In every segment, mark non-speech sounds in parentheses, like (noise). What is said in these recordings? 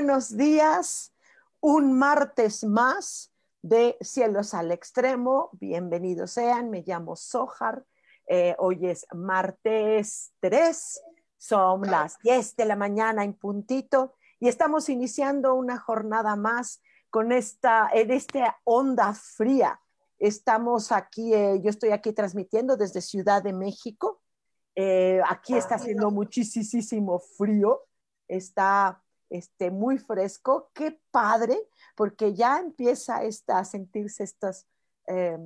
Buenos días. Un martes más de Cielos al Extremo. Bienvenidos sean. Me llamo Sohar. Eh, hoy es martes 3. Son las 10 de la mañana en puntito y estamos iniciando una jornada más con esta, en esta onda fría. Estamos aquí, eh, yo estoy aquí transmitiendo desde Ciudad de México. Eh, aquí está haciendo muchísimo frío está este, muy fresco. Qué padre, porque ya empieza esta, a sentirse estos eh,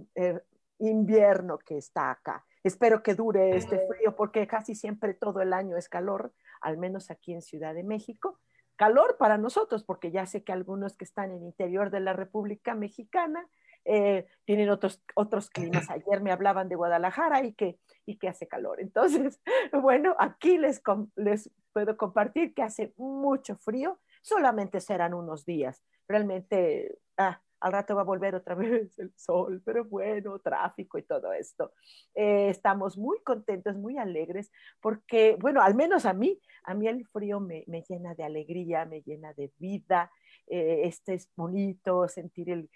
invierno que está acá. Espero que dure este frío porque casi siempre todo el año es calor, al menos aquí en Ciudad de México. Calor para nosotros, porque ya sé que algunos que están en el interior de la República Mexicana eh, tienen otros, otros climas. Ayer me hablaban de Guadalajara y que, y que hace calor. Entonces, (laughs) bueno, aquí les, les puedo compartir que hace mucho frío, solamente serán unos días. Realmente, ah, al rato va a volver otra (laughs) vez el sol, pero bueno, tráfico y todo esto. Eh, estamos muy contentos, muy alegres, porque, bueno, al menos a mí, a mí el frío me, me llena de alegría, me llena de vida. Eh, este es bonito, sentir el,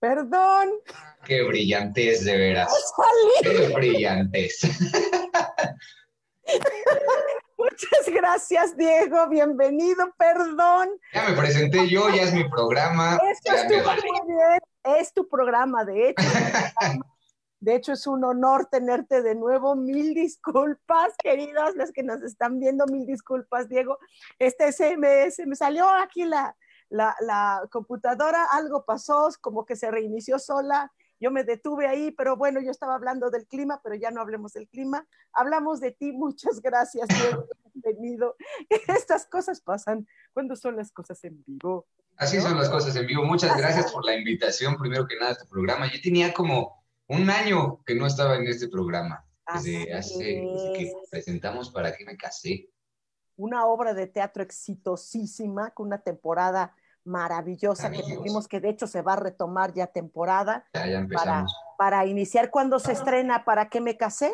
Perdón. Qué brillantez, de veras. (laughs) Qué brillantez. (laughs) Muchas gracias, Diego. Bienvenido. Perdón. Ya me presenté yo, ya es mi programa. Esto es, tu, es tu programa, de hecho. (laughs) De hecho, es un honor tenerte de nuevo. Mil disculpas, queridas, las que nos están viendo, mil disculpas, Diego. Este se me, se me salió aquí la, la, computadora, algo pasó, como que se reinició sola, yo me detuve ahí, pero bueno, yo estaba hablando del clima, pero ya no hablemos del clima, hablamos de ti, (laughs) muchas gracias, bienvenido. (laughs) Estas cosas pasan cuando son las cosas en vivo. Así son las cosas en vivo. Muchas gracias por la invitación, primero que nada, a este programa. Yo tenía como un año que no estaba en este programa, desde hace, desde que presentamos para que me casé una obra de teatro exitosísima, con una temporada maravillosa que tuvimos, que de hecho se va a retomar ya temporada. Ya, para, para, iniciar, ¿cuándo se estrena? ¿Para qué me casé?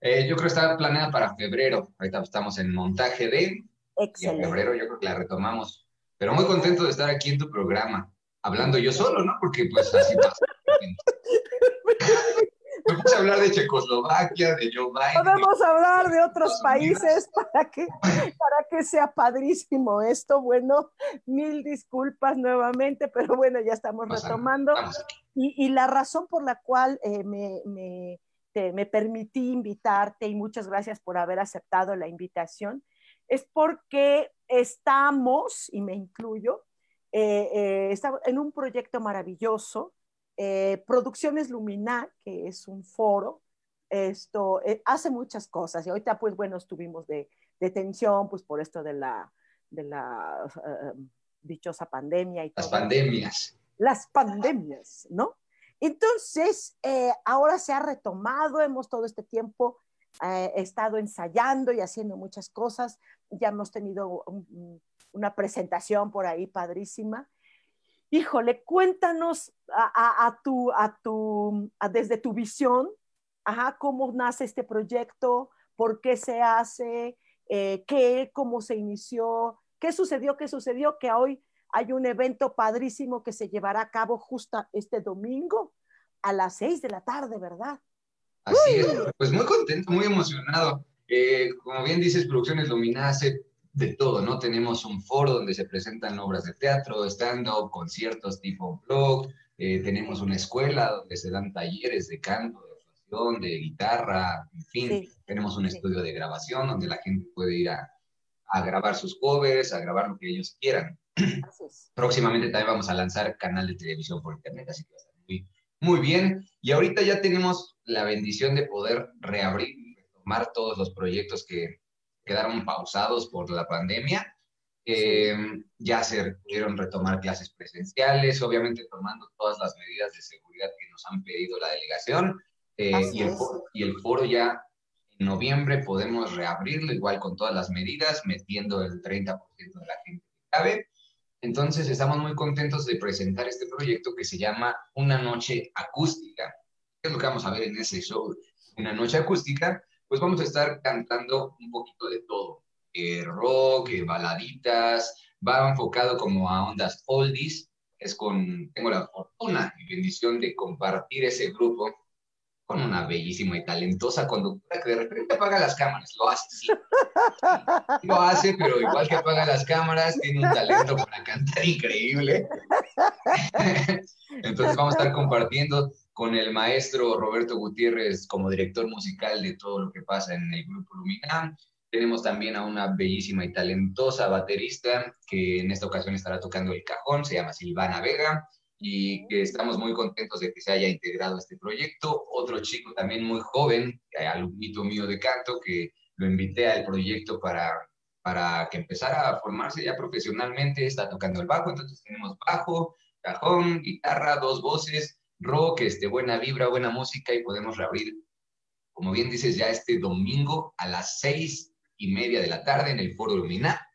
Eh, yo creo que está planeada para febrero. Ahorita estamos en montaje de. Excelente. Y en febrero yo creo que la retomamos. Pero muy contento de estar aquí en tu programa, hablando yo solo, ¿no? Porque pues así pasa. (laughs) Podemos hablar de Checoslovaquia, de Joe Biden. Podemos hablar de otros países para que, para que sea padrísimo esto. Bueno, mil disculpas nuevamente, pero bueno, ya estamos retomando. Y, la razón por la cual eh, me, me, permití invitarte y muchas gracias por haber aceptado la invitación es porque estamos, y me incluyo, eh, eh, en un proyecto maravilloso eh, Producciones Luminar, que es un foro, esto eh, hace muchas cosas y ahorita pues bueno estuvimos de, de tensión pues por esto de la, de la eh, dichosa pandemia y las pandemias. Las pandemias no entonces ahora se ha retomado hemos todo este tiempo estado ensayando y haciendo muchas cosas. Ya hemos tenido una presentación por ahí padrísima híjole, cuéntanos a, tu, a tu, desde tu visión, ajá, cómo nace este proyecto, por qué se hace, eh, qué, cómo se inició, qué sucedió, qué sucedió, que hoy hay un evento padrísimo que se llevará a cabo justo este domingo a las seis de la tarde, ¿verdad? Así es, pues muy contento, muy emocionado. Eh, como bien dices, Producciones Lumina hace de todo, ¿no? Tenemos un foro donde se presentan obras de teatro, stand-up, conciertos tipo blog, eh, tenemos una escuela donde se dan talleres de canto, de actuación, de guitarra, en fin, tenemos un estudio de grabación donde la gente puede ir a, a grabar sus covers, a grabar lo que ellos quieran. Próximamente también vamos a lanzar canal de televisión por internet, así que va a estar muy, muy bien. Y ahorita ya tenemos la bendición de poder reabrir y retomar todos los proyectos que quedaron pausados por la pandemia. Eh, ya se pudieron retomar clases presenciales, obviamente tomando todas las medidas de seguridad que nos han pedido la delegación. Eh, y, el foro, y el foro ya en noviembre podemos reabrirlo igual con todas las medidas, metiendo el 30% de la gente que cabe. Entonces estamos muy contentos de presentar este proyecto que se llama Una Noche Acústica. ¿Qué es lo que vamos a ver en ese show? Una Noche Acústica, pues vamos a estar cantando un poquito de todo. Eh, rock, eh, baladitas, va enfocado como a ondas oldies. Es con, tengo la fortuna y bendición de compartir ese grupo con una bellísima y talentosa conductora que de repente apaga las cámaras, lo hace, sí. (laughs) Lo hace, pero igual que apaga las cámaras, tiene un talento para cantar increíble. (laughs) Entonces vamos a estar compartiendo con el maestro Roberto Gutiérrez como director musical de todo lo que pasa en el grupo Luminam. Tenemos también a una bellísima y talentosa baterista que en esta ocasión estará tocando el cajón, se llama Silvana Vega y que estamos muy contentos de que se haya integrado a este proyecto. Otro chico también muy joven, alumnito mío de canto, que lo invité al proyecto para, para que empezara a formarse ya profesionalmente, está tocando el bajo, entonces tenemos bajo, cajón, guitarra, dos voces, rock, este, buena vibra, buena música y podemos reabrir, como bien dices, ya este domingo a las seis y media de la tarde en el Foro Lumina.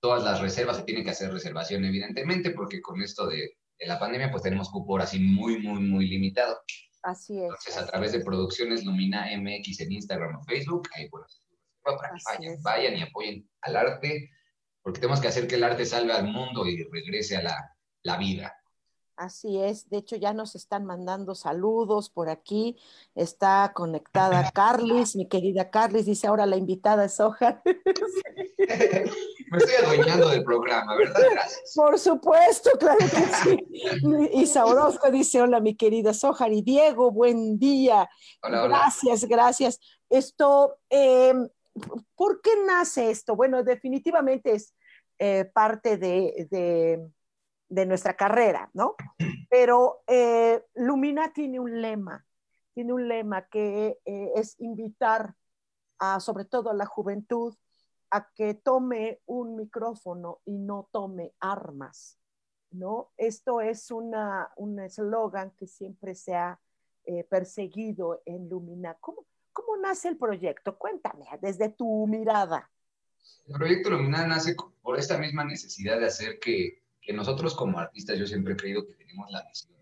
Todas las reservas se tienen que hacer reservación, evidentemente, porque con esto de de la pandemia, pues tenemos cupo así muy, muy, muy limitado. Así es. Entonces, a través de Producciones Lumina MX en Instagram o Facebook, ahí bueno, para que vayan, vayan y apoyen al arte, porque tenemos que hacer que el arte salve al mundo y regrese a la, la vida. Así es, de hecho ya nos están mandando saludos por aquí, está conectada (laughs) Carlis, mi querida Carlis, dice ahora la invitada es Soja. (laughs) Me estoy adueñando del programa, ¿verdad? Gracias. Por supuesto, claro que sí. Isa Orozco dice, hola mi querida Sojar y Diego, buen día. Hola, hola. Gracias, gracias. Esto, em, ¿por qué nace esto? Bueno, definitivamente es eh, parte de de nuestra carrera, ¿no? Pero eh, Lumina tiene un lema, tiene un lema que eh, es invitar a, sobre todo a la juventud, a que tome un micrófono y no tome armas, ¿no? Esto es una, un eslogan que siempre se ha eh, perseguido en Lumina. ¿Cómo, ¿Cómo nace el proyecto? Cuéntame, desde tu mirada. El proyecto Lumina nace por esta misma necesidad de hacer que que nosotros como artistas yo siempre he creído que tenemos la misión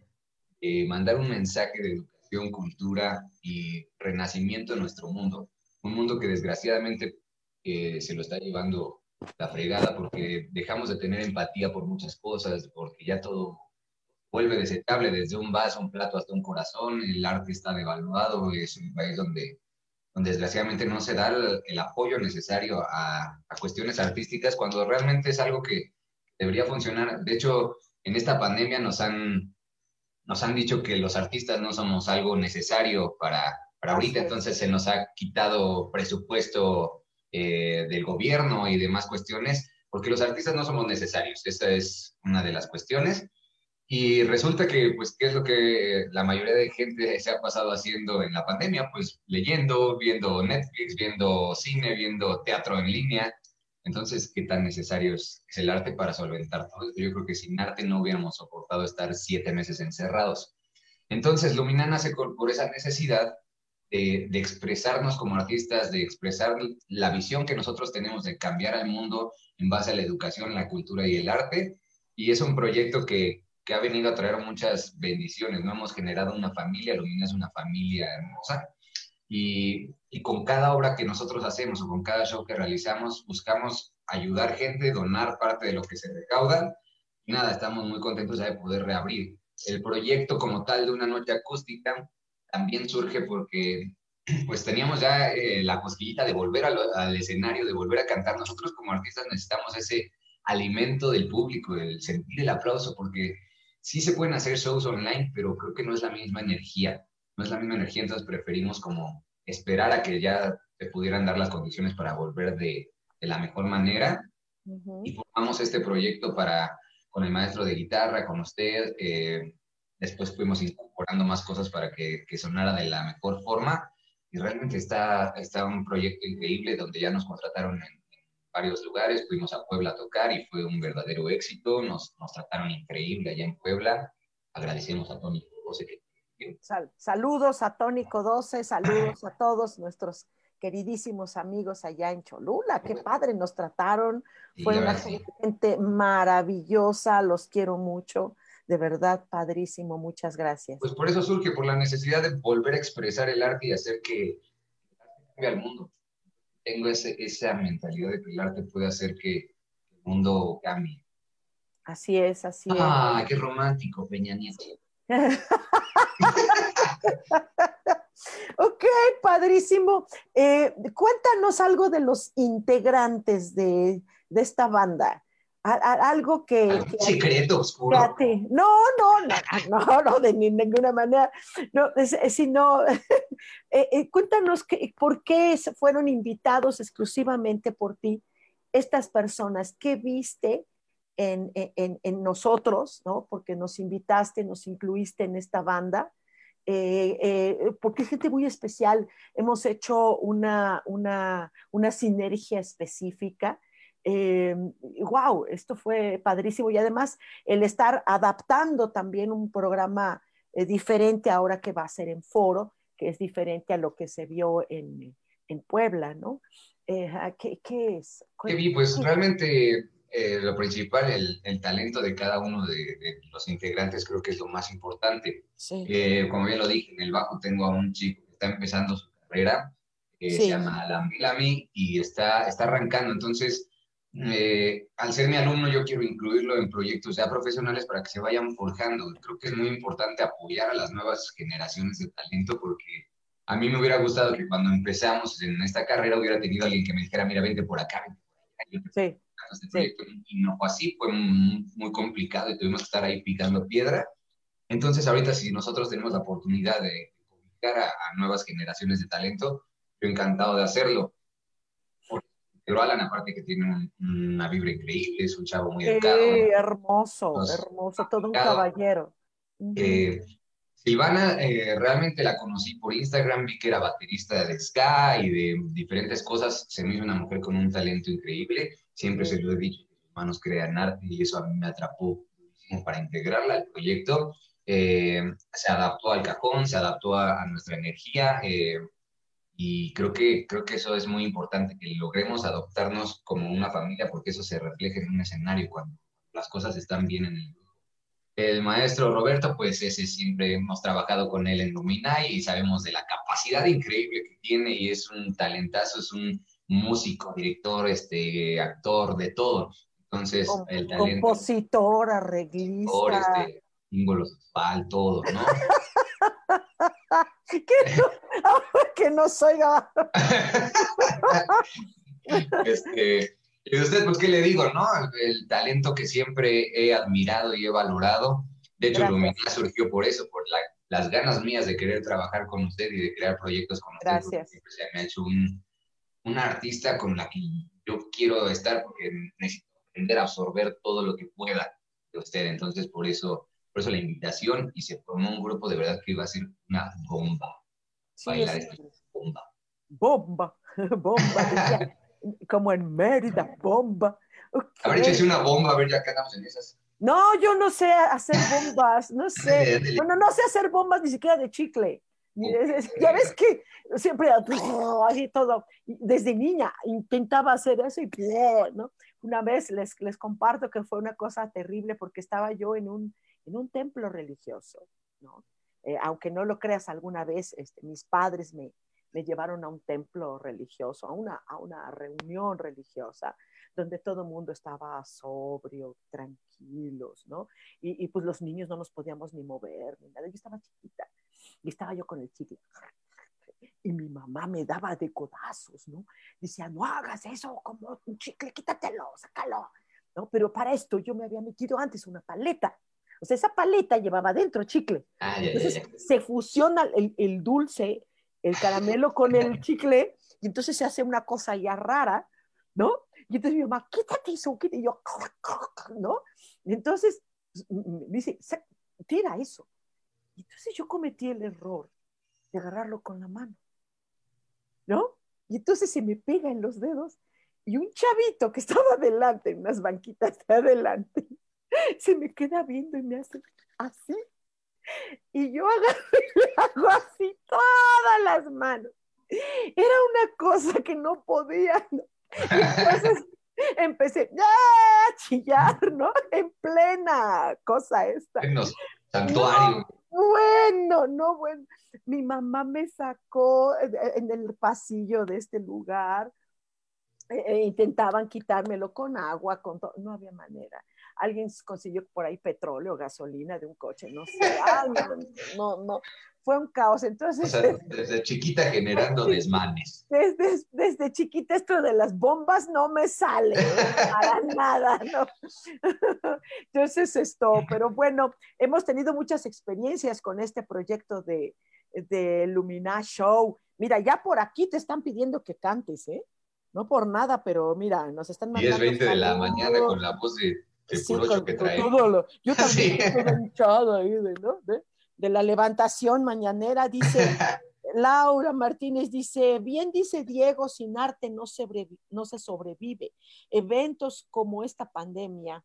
de mandar un mensaje de educación, cultura y renacimiento en nuestro mundo. Un mundo que desgraciadamente eh, se lo está llevando la fregada porque dejamos de tener empatía por muchas cosas, porque ya todo vuelve desechable, desde un vaso, un plato hasta un corazón, el arte está devaluado, es un país donde, donde desgraciadamente no se da el, apoyo necesario a, a, cuestiones artísticas cuando realmente es algo que, debería funcionar. De hecho, en esta pandemia nos han, nos han dicho que los artistas no somos algo necesario para, para ahorita, entonces se nos ha quitado presupuesto eh, del gobierno y demás cuestiones, porque los artistas no somos necesarios. Esa es una de las cuestiones. Y resulta que, pues, ¿qué es lo que la mayoría de gente se ha pasado haciendo en la pandemia? Pues leyendo, viendo Netflix, viendo cine, viendo teatro en línea. Entonces, ¿qué tan necesario es, el arte para solventar todo esto? Yo creo que sin arte no hubiéramos soportado estar siete meses encerrados. Entonces, Lumina nace por esa necesidad de, expresarnos como artistas, de expresar la visión que nosotros tenemos de cambiar al mundo en base a la educación, la cultura y el arte. Y es un proyecto que, que ha venido a traer muchas bendiciones, ¿no? Hemos generado una familia, Lumina es una familia hermosa y, con cada obra que nosotros hacemos o con cada show que realizamos, buscamos ayudar gente, donar parte de lo que se recauda. Y nada, estamos muy contentos de poder reabrir. el proyecto como tal de una noche acústica también surge porque pues teníamos ya eh, la cosquillita de volver al escenario, de volver a cantar. Nosotros como artistas necesitamos ese alimento del público, el sentir el aplauso, porque sí se pueden hacer shows online, pero creo que no es la misma energía, no es la misma energía, entonces preferimos como esperar a que ya te pudieran dar las condiciones para volver de, de la mejor manera. Y formamos este proyecto para, con el maestro de guitarra, con usted, eh, después fuimos incorporando más cosas para que, que, sonara de la mejor forma. Y realmente está, está un proyecto increíble donde ya nos contrataron en, varios lugares, fuimos a Puebla a tocar y fue un verdadero éxito, nos, nos trataron increíble allá en Puebla, agradecemos a Tónico 12 saludos a Tónico 12, saludos a todos nuestros queridísimos amigos allá en Cholula, qué padre nos trataron, fue una gente maravillosa, los quiero mucho, de verdad, padrísimo, muchas gracias. Pues por eso surge, por la necesidad de volver a expresar el arte y hacer que cambie al mundo tengo ese, esa mentalidad de que el arte puede hacer que el mundo cambie. Así es, así es. Ah, qué romántico, Peña Nieto. (laughs) (laughs) ok, padrísimo. Eh, cuéntanos algo de los integrantes de, de esta banda algo que... secreto oscuro. No, no, no, no, (laughs) de ninguna manera. No, sino, (laughs) eh, eh, cuéntanos que, por qué fueron invitados exclusivamente por ti estas personas. ¿Qué viste en, nosotros, ¿no? Porque nos invitaste, nos incluiste en esta banda. Eh, porque es gente muy especial. Hemos hecho una, una, una sinergia específica wow, eh, esto fue padrísimo y además el estar adaptando también un programa eh, diferente ahora que va a ser en foro, que es diferente a lo que se vio en, en Puebla, ¿no? Eh, ¿qué, ¿qué, es? ¿Qué vi? Pues realmente lo principal, el, el, talento de cada uno de, los integrantes creo que es lo más importante. Sí. como bien lo dije, en el bajo tengo a un chico que está empezando su carrera, se llama Bellamy y está, está arrancando, entonces eh, al ser mi alumno, yo quiero incluirlo en proyectos ya profesionales para que se vayan forjando. Creo que es muy importante apoyar a las nuevas generaciones de talento porque a mí me hubiera gustado que cuando empezamos en esta carrera hubiera tenido alguien que me dijera, mira, vente por acá, vente por allá. Este y no fue así, fue muy, complicado y tuvimos que estar ahí picando piedra. Entonces, ahorita, si nosotros tenemos la oportunidad de comunicar a, a nuevas generaciones de talento, yo encantado de hacerlo pero Alan, aparte que tiene una vibra increíble, es un chavo muy educado. Sí, hermoso, hermoso, todo un caballero. Eh, Silvana, eh, realmente la conocí por Instagram, vi que era baterista de ska y de diferentes cosas. Se me hizo una mujer con un talento increíble. Siempre se lo he dicho, manos crean arte y eso a mí me atrapó para integrarla al proyecto. Eh, se adaptó al cajón, se adaptó a, nuestra energía. Y creo que, creo que eso es muy importante, que logremos adoptarnos como una familia, porque eso se refleja en un escenario cuando las cosas están bien en el. El maestro Roberto, pues ese siempre hemos trabajado con él en Luminay y sabemos de la capacidad increíble que tiene y es un talentazo, es un músico, director, este, actor, de todo. Entonces, el talento. Compositor, arreglista. Este, símbolo sexual, todo, ¿no? (laughs) que, no, (laughs) que no soy (laughs) este, y usted, pues, ¿qué le digo, no? El, talento que siempre he admirado y he valorado. De hecho, Lumina surgió por eso, por las ganas mías de querer trabajar con usted y de crear proyectos con usted. Gracias. Se me ha hecho un, una artista con la que yo quiero estar porque necesito aprender a absorber todo lo que pueda de usted. Entonces, por eso por eso la invitación y se formó un grupo de verdad que iba a ser una bomba. Bailar esta bomba. Bomba, (laughs) bomba. Como en Mérida, bomba. A ver, échese una bomba, a ver, ya quedamos en esas. No, yo no sé hacer bombas, no sé. Bueno, no sé hacer bombas ni siquiera de chicle. Ya ves que siempre así todo. Desde niña intentaba hacer eso y ¿no? Una vez les, les comparto que fue una cosa terrible porque estaba yo en un, en un templo religioso, ¿no? Eh, aunque no lo creas alguna vez, este, mis padres me, me, llevaron a un templo religioso, a una, a una reunión religiosa, donde todo el mundo estaba sobrio, tranquilos, ¿no? Y, pues los niños no nos podíamos ni mover, ni nada. Yo estaba chiquita y estaba yo con el chicle. Y mi mamá me daba de codazos, ¿no? Decía, no hagas eso como un chicle, quítatelo, sácalo. ¿No? Pero para esto yo me había metido antes una paleta. O sea, esa paleta llevaba dentro chicle. Ah, entonces se fusiona el, el, dulce, el caramelo con el chicle, y entonces se hace una cosa ya rara, ¿no? Y entonces mi mamá, quítate eso, quítate. Y yo, ¿no? Y entonces dice, tira eso. Y entonces yo cometí el error de agarrarlo con la mano, ¿no? Y entonces se me pega en los dedos y un chavito que estaba adelante, en unas banquitas de adelante, (laughs) se me queda viendo y me hace así. Y yo agarro y le hago así todas las manos. Era una cosa que no podía. Entonces (laughs) empecé a chillar, ¿no? En plena cosa esta. En los santuarios. bueno, no, bueno. Mi mamá me sacó en el pasillo de este lugar. E, e intentaban quitármelo con agua, con todo. No había manera alguien consiguió por ahí petróleo, gasolina de un coche, no sé, no, no, fue un caos. Entonces, desde chiquita generando desmanes. Desde, desde chiquita esto de las bombas no me sale para (laughs) nada, ¿no? (laughs) Entonces esto, pero bueno, hemos tenido muchas experiencias con este proyecto de, de Lumina Show. Mira, ya por aquí te están pidiendo que cantes, ¿eh? No por nada, pero mira, nos están mandando. 10, 20 de la mañana con la voz de sí, que trae. yo (laughs) también estoy hinchado ahí de, ¿no? de, la levantación mañanera, dice (laughs) Laura Martínez, dice, bien dice Diego, sin arte no se, no se sobrevive. Eventos como esta pandemia,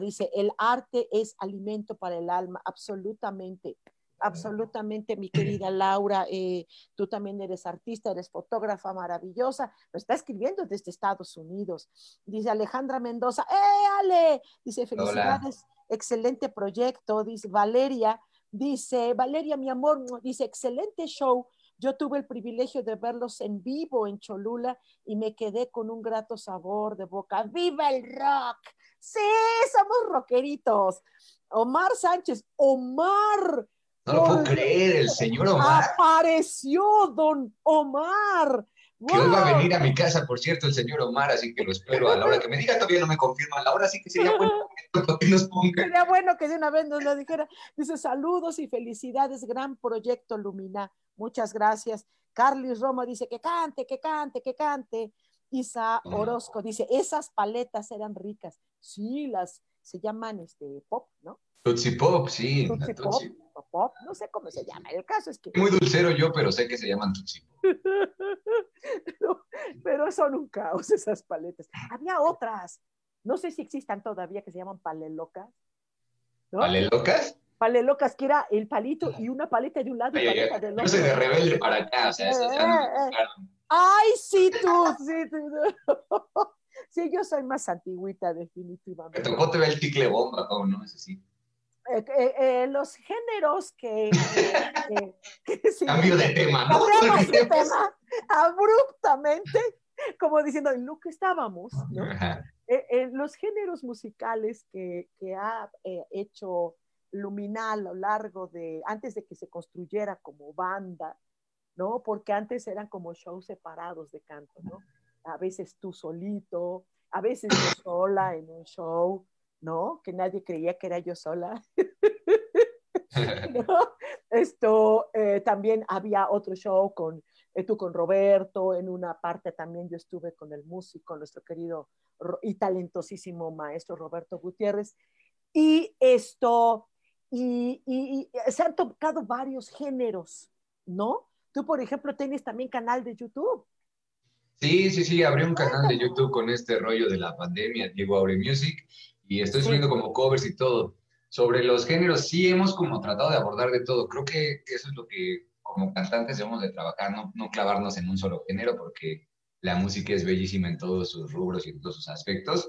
dice, el arte es alimento para el alma, absolutamente. Absolutamente, mi querida Laura, eh, tú también eres artista, eres fotógrafa maravillosa, lo está escribiendo desde Estados Unidos. Dice Alejandra Mendoza, ¡eh, Ale! Dice, felicidades, excelente proyecto. Dice Valeria, dice, Valeria, mi amor, dice, excelente show. Yo tuve el privilegio de verlos en vivo en Cholula y me quedé con un grato sabor de boca. ¡Viva el rock! Sí, somos rockeritos. Omar Sánchez, Omar, no lo puedo creer, el señor Omar. Apareció don Omar. Que hoy va a venir a mi casa, por cierto, el señor Omar, así que lo espero a la hora que me diga, todavía no me confirma, a la hora sí que sería bueno (laughs) que nos ponga. Sería bueno que de una vez nos lo dijera. Dice, saludos y felicidades, gran proyecto Lumina. Muchas gracias. Carlos Roma dice que cante, que cante, que cante. Isa Orozco dice, esas paletas eran ricas. Sí, las se llaman este pop, ¿no? Tutsi Pop, sí. Pop, no sé cómo se llama. El caso es que. Muy dulcero yo, pero sé que se llaman Tutsi (laughs) Pop. pero son un caos esas paletas. Había otras, no sé si existan todavía, que se llaman palelocas. ¿no? ¿Palelocas? Palelocas, que era el palito y una paleta de un lado y paleta del otro. Yo soy de rebelde para acá, o sea, eso ya no eh, eh. Ay, sí, tú, sí, tú. (laughs) Sí, yo soy más antigüita, definitivamente. Me tocó te ve el chicle bomba, ¿cómo no? Ese sí. Eh, eh, eh, los géneros que... Cambio de tema, ¿no? Cambiamos de tema abruptamente, como diciendo, en lo que estábamos, ¿no? los géneros musicales que, que ha hecho Luminal a lo largo de, antes de que se construyera como banda, ¿no? Porque antes eran como shows separados de canto, ¿no? A veces tú solito, a veces yo sola en un show, ¿no? Que nadie creía que era yo sola. (laughs) (laughs) Esto eh, también había otro show con eh, tú con Roberto, en una parte también yo estuve con el músico, nuestro querido y talentosísimo maestro Roberto Gutiérrez. Y esto, y, y, se han tocado varios géneros, ¿no? Tú, por ejemplo, tienes también canal de YouTube. Sí, sí, sí, abrí un canal de YouTube con este rollo de la pandemia, Diego Aure Music, y estoy subiendo como covers y todo. Sobre los géneros, sí hemos como tratado de abordar de todo. Creo que eso es lo que como cantantes debemos de trabajar, no, no clavarnos en un solo género, porque la música es bellísima en todos sus rubros y en todos sus aspectos.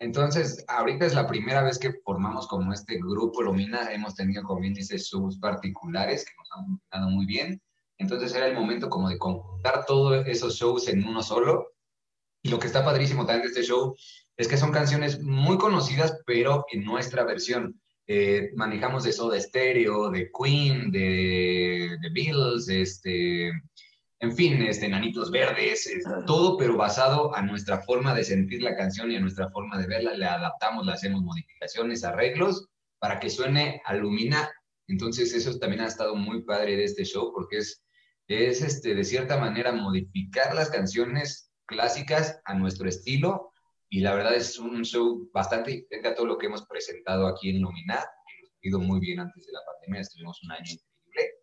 Entonces, ahorita es la primera vez que formamos como este grupo Lumina, hemos tenido, como bien dice, subs particulares que nos han funcionado muy bien. Entonces era el momento como de conjuntar todos esos shows en uno solo Y lo que está padrísimo también de este show es que son canciones muy conocidas, pero en nuestra versión. Eh, manejamos de Soda Stereo, de Queen, de, de Beatles, este, en fin, este, Nanitos Verdes, todo, pero basado a nuestra forma de sentir la canción y a nuestra forma de verla. Le adaptamos, le hacemos modificaciones, arreglos para que suene a Lumina. Entonces, eso también ha estado muy padre de este show porque es, es este, de cierta manera modificar las canciones clásicas a nuestro estilo y la verdad es un show bastante diferente a todo lo que hemos presentado aquí en Luminar, que ha ido muy bien antes de la pandemia, estuvimos un año increíble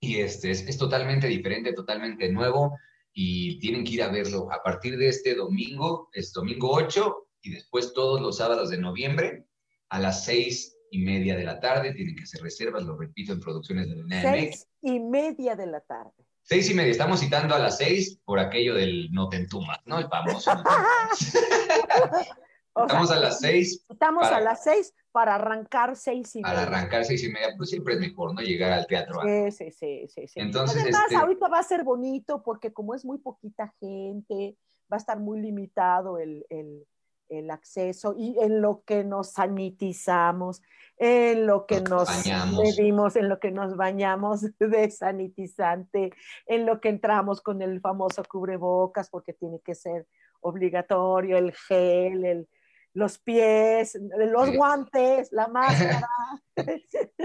y este es, es totalmente diferente, totalmente nuevo y tienen que ir a verlo a partir de este domingo, es domingo 8 y después todos los sábados de noviembre a las 6 y media de la tarde, tienen que hacer reservas, lo repito, en producciones de Luminar. 6 y media de la tarde. Seis y media, estamos citando a las seis por aquello del no te entumas, ¿no? El famoso. (laughs) estamos a las seis. Estamos a las seis para arrancar seis y media. Para arrancar seis y media, pues siempre es mejor, ¿no? Llegar al teatro. Sí, sí, sí, sí, Entonces, Además, este ahorita va a ser bonito porque como es muy poquita gente, va a estar muy limitado el, el, el acceso y en lo que nos sanitizamos en lo que nos, medimos, en lo que nos bañamos (laughs) de sanitizante, en lo que entramos con el famoso cubrebocas, porque tiene que ser obligatorio, el gel, el, los pies, los guantes, la (laughs) máscara.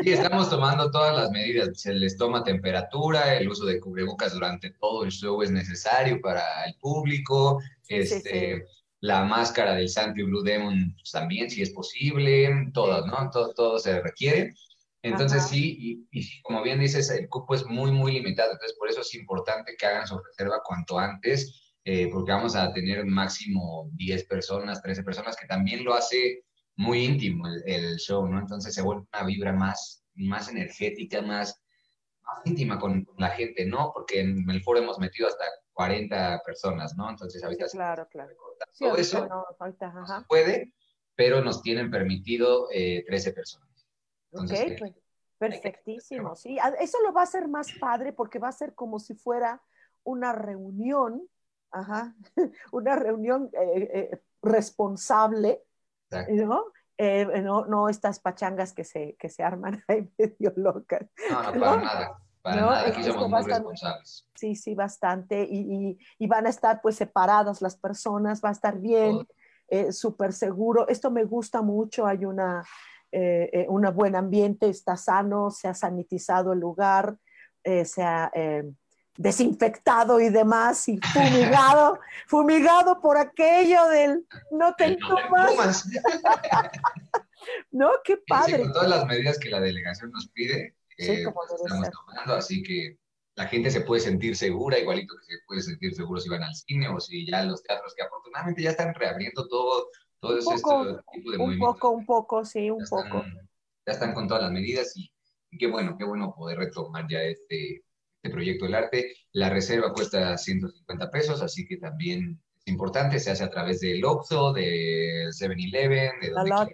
Sí, estamos tomando todas las medidas. Se les toma temperatura, el uso de cubrebocas durante todo el show es necesario para el público. Este, la máscara del Santi Blue Demon pues, también, si es posible, todas, ¿no? Todo, todo se requiere. Entonces sí, y, como bien dices, el cupo es muy, muy limitado, entonces por eso es importante que hagan su reserva cuanto antes, eh, porque vamos a tener máximo 10 personas, 13 personas, que también lo hace muy íntimo el, show, ¿no? Entonces se vuelve una vibra más, más energética, más, más íntima con, la gente, ¿no? Porque en el foro hemos metido hasta 40 personas, ¿no? Entonces ahorita claro, claro. todo eso puede, pero nos tienen permitido 13 eh, personas. ok, pues, perfectísimo, sí. Eso lo va a hacer más padre porque va a ser como si fuera una reunión, ajá, (laughs) una reunión eh, eh, responsable, ¿no? ¿No? ¿no? estas pachangas que se, que se arman (laughs) ahí medio locas. No, no, para nada. Para nada, aquí somos muy responsables. Sí, sí, bastante. Y, y, van a estar pues separadas las personas, va a estar bien, eh, súper seguro. Esto me gusta mucho, hay una, eh, eh un buen ambiente, está sano, se ha sanitizado el lugar, eh, se ha desinfectado y demás, y fumigado, (laughs) fumigado por aquello del no te tomas. (laughs) no, qué padre. con todas las medidas que la delegación nos pide, sí, como estamos tomando, así que la gente se puede sentir segura, igualito que se puede sentir seguro si van al cine o si ya los teatros que afortunadamente ya están reabriendo todo, todo ese tipo de Un poco, un poco, sí, un poco. ya están con todas las medidas y, qué bueno, qué bueno poder retomar ya este, este proyecto del arte. La reserva cuesta 150 pesos, así que también es importante, se hace a través del Oxxo, del 7-Eleven, de donde la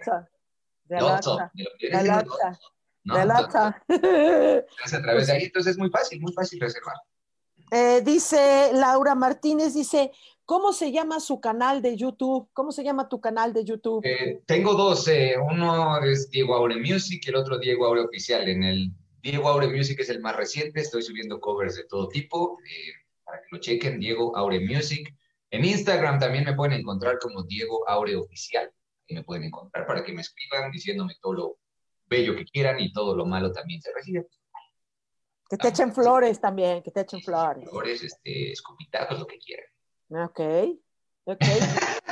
De la la ¿no? De lata. Entonces, a través de ahí, entonces es muy fácil, muy fácil reservar. Eh, dice Laura Martínez, dice, ¿cómo se llama su canal de YouTube? ¿Cómo se llama tu canal de YouTube? Eh, tengo dos, eh, uno es Diego Aure Music y el otro Diego Aure Oficial. En el Diego Aure Music es el más reciente, estoy subiendo covers de todo tipo, para que lo chequen, Diego Aure Music. En Instagram también me pueden encontrar como Diego Aure Oficial, y me pueden encontrar para que me escriban diciéndome todo lo bello que quieran y todo lo malo también se recibe. Que te echen flores también, que te echen flores. Flores, este, escupitados, lo que quieran. Ok, ok.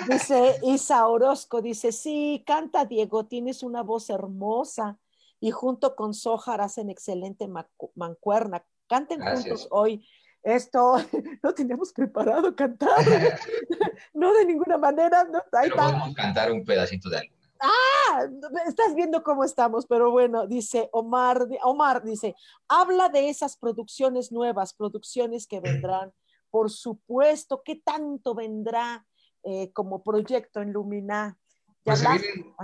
dice Isa Orozco, dice, sí, canta Diego, tienes una voz hermosa y junto con Sojar hacen excelente mancuerna. Canten juntos hoy. Esto (laughs) no teníamos preparado cantar. (laughs) (laughs) no de ninguna manera. No, Pero podemos cantar un pedacito de algo. Ah, estás viendo cómo estamos, pero bueno, dice Omar, Omar dice, habla de esas producciones nuevas, producciones que vendrán. Por supuesto, ¿qué tanto vendrá eh, como proyecto en Lumina? Ya pues vienen,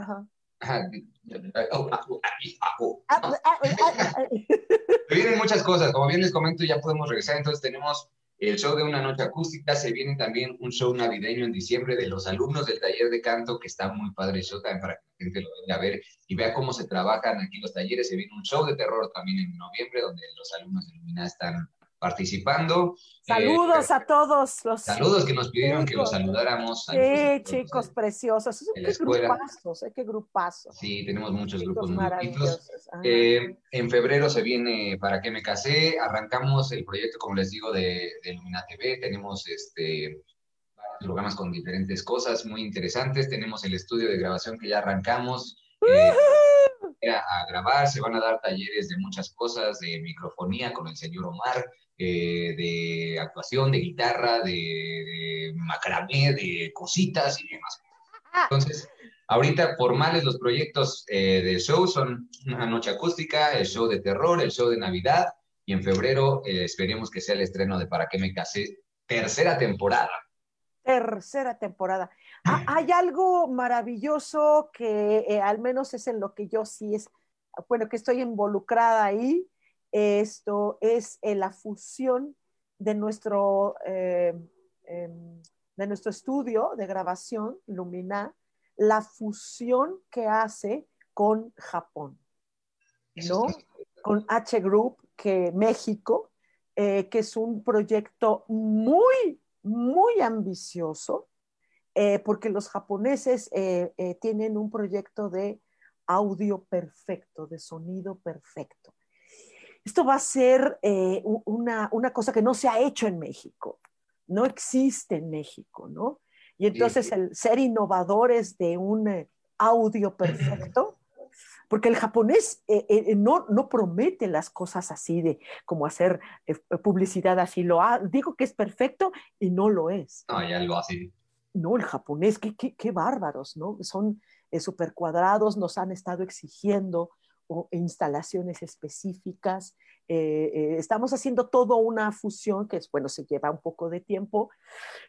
vienen muchas cosas, como bien les comento, ya podemos regresar, entonces tenemos el show de una noche acústica, se viene también un show navideño en diciembre de los alumnos del taller de canto, que está muy padre el show también para que la gente lo venga a ver y vea cómo se trabajan aquí los talleres. Se viene un show de terror también en noviembre, donde los alumnos de Lumina están participando. Saludos eh, a todos los. Saludos que nos pidieron que los saludáramos. Sí, chicos preciosos. qué grupazos, ¿eh? qué grupazos. Sí, tenemos muchos grupos muy eh, en febrero se viene Para qué me casé. Arrancamos el proyecto, como les digo, de, de Lumina TV. Tenemos este programas con diferentes cosas muy interesantes. Tenemos el estudio de grabación que ya arrancamos. a grabar, se van a dar talleres de muchas cosas, de microfonía con el señor Omar, eh, de actuación, de guitarra, de, macramé, de cositas y demás. Entonces, ahorita formales los proyectos eh, de show son una noche acústica, el show de terror, el show de Navidad y en febrero eh, esperemos que sea el estreno de Para qué me casé, tercera temporada. Tercera temporada. Ah, hay algo maravilloso que al menos es en lo que yo sí es, bueno, que estoy involucrada ahí, esto es eh, la fusión de nuestro, eh, em, de nuestro estudio de grabación, Lumina, la fusión que hace con Japón, ¿no? Con H Group, que México, eh, que es un proyecto muy, muy ambicioso, porque los japoneses tienen un proyecto de audio perfecto, de sonido perfecto esto va a ser eh, una, cosa que no se ha hecho en México, no existe en México, ¿no? Y entonces el ser innovadores de un eh, audio perfecto, porque el japonés eh, no, no promete las cosas así de como hacer publicidad así, lo digo que es perfecto y no lo es. No, ya lo hace. No, el japonés, qué, qué bárbaros, ¿no? Son súper cuadrados, nos han estado exigiendo o instalaciones específicas. Eh, eh, estamos haciendo todo una fusión que, es, bueno, se lleva un poco de tiempo,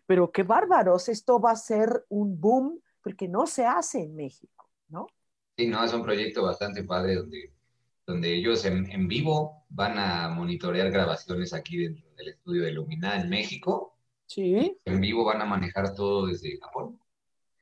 pero qué bárbaros, esto va a ser un boom porque no se hace en México, ¿no? Sí, no, es un proyecto bastante padre donde, donde ellos en, en vivo van a monitorear grabaciones aquí dentro del estudio de Lumina en México. Sí. En vivo van a manejar todo desde Japón.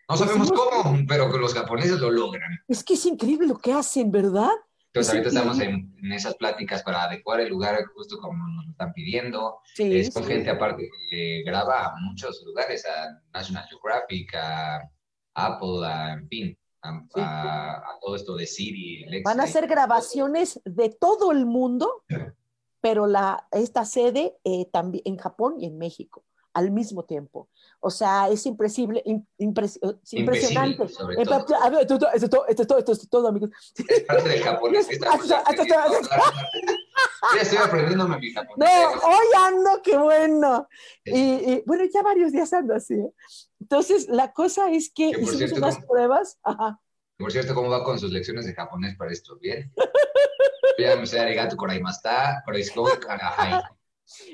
No sabemos cómo, pero que los japoneses lo logran. Es que es increíble lo que hacen, ¿verdad? Entonces ahorita estamos en, esas pláticas para adecuar el lugar justo como nos lo están pidiendo. Sí, es con gente aparte que graba a muchos lugares, a National Geographic, a Apple, a, en fin, a, todo esto de Siri. Van a hacer grabaciones de todo el mundo, pero la, esta sede eh, también en Japón y en México al mismo tiempo. O sea, es impresible, impresionante. A ver, esto, es todo, esto, todo, esto es todo, amigos. Es parte del japonés. (laughs) Ya estoy aprendiéndome mi japonés. No, hoy ando, qué bueno. Y, bueno, ya varios días ando así. ¿eh? Entonces, la cosa es que, hicimos unas pruebas. Ajá. Por cierto, ¿cómo va con sus lecciones de japonés para esto? ¿Bien? Ya me sé arigato koraimashita, koraiskou, karahai.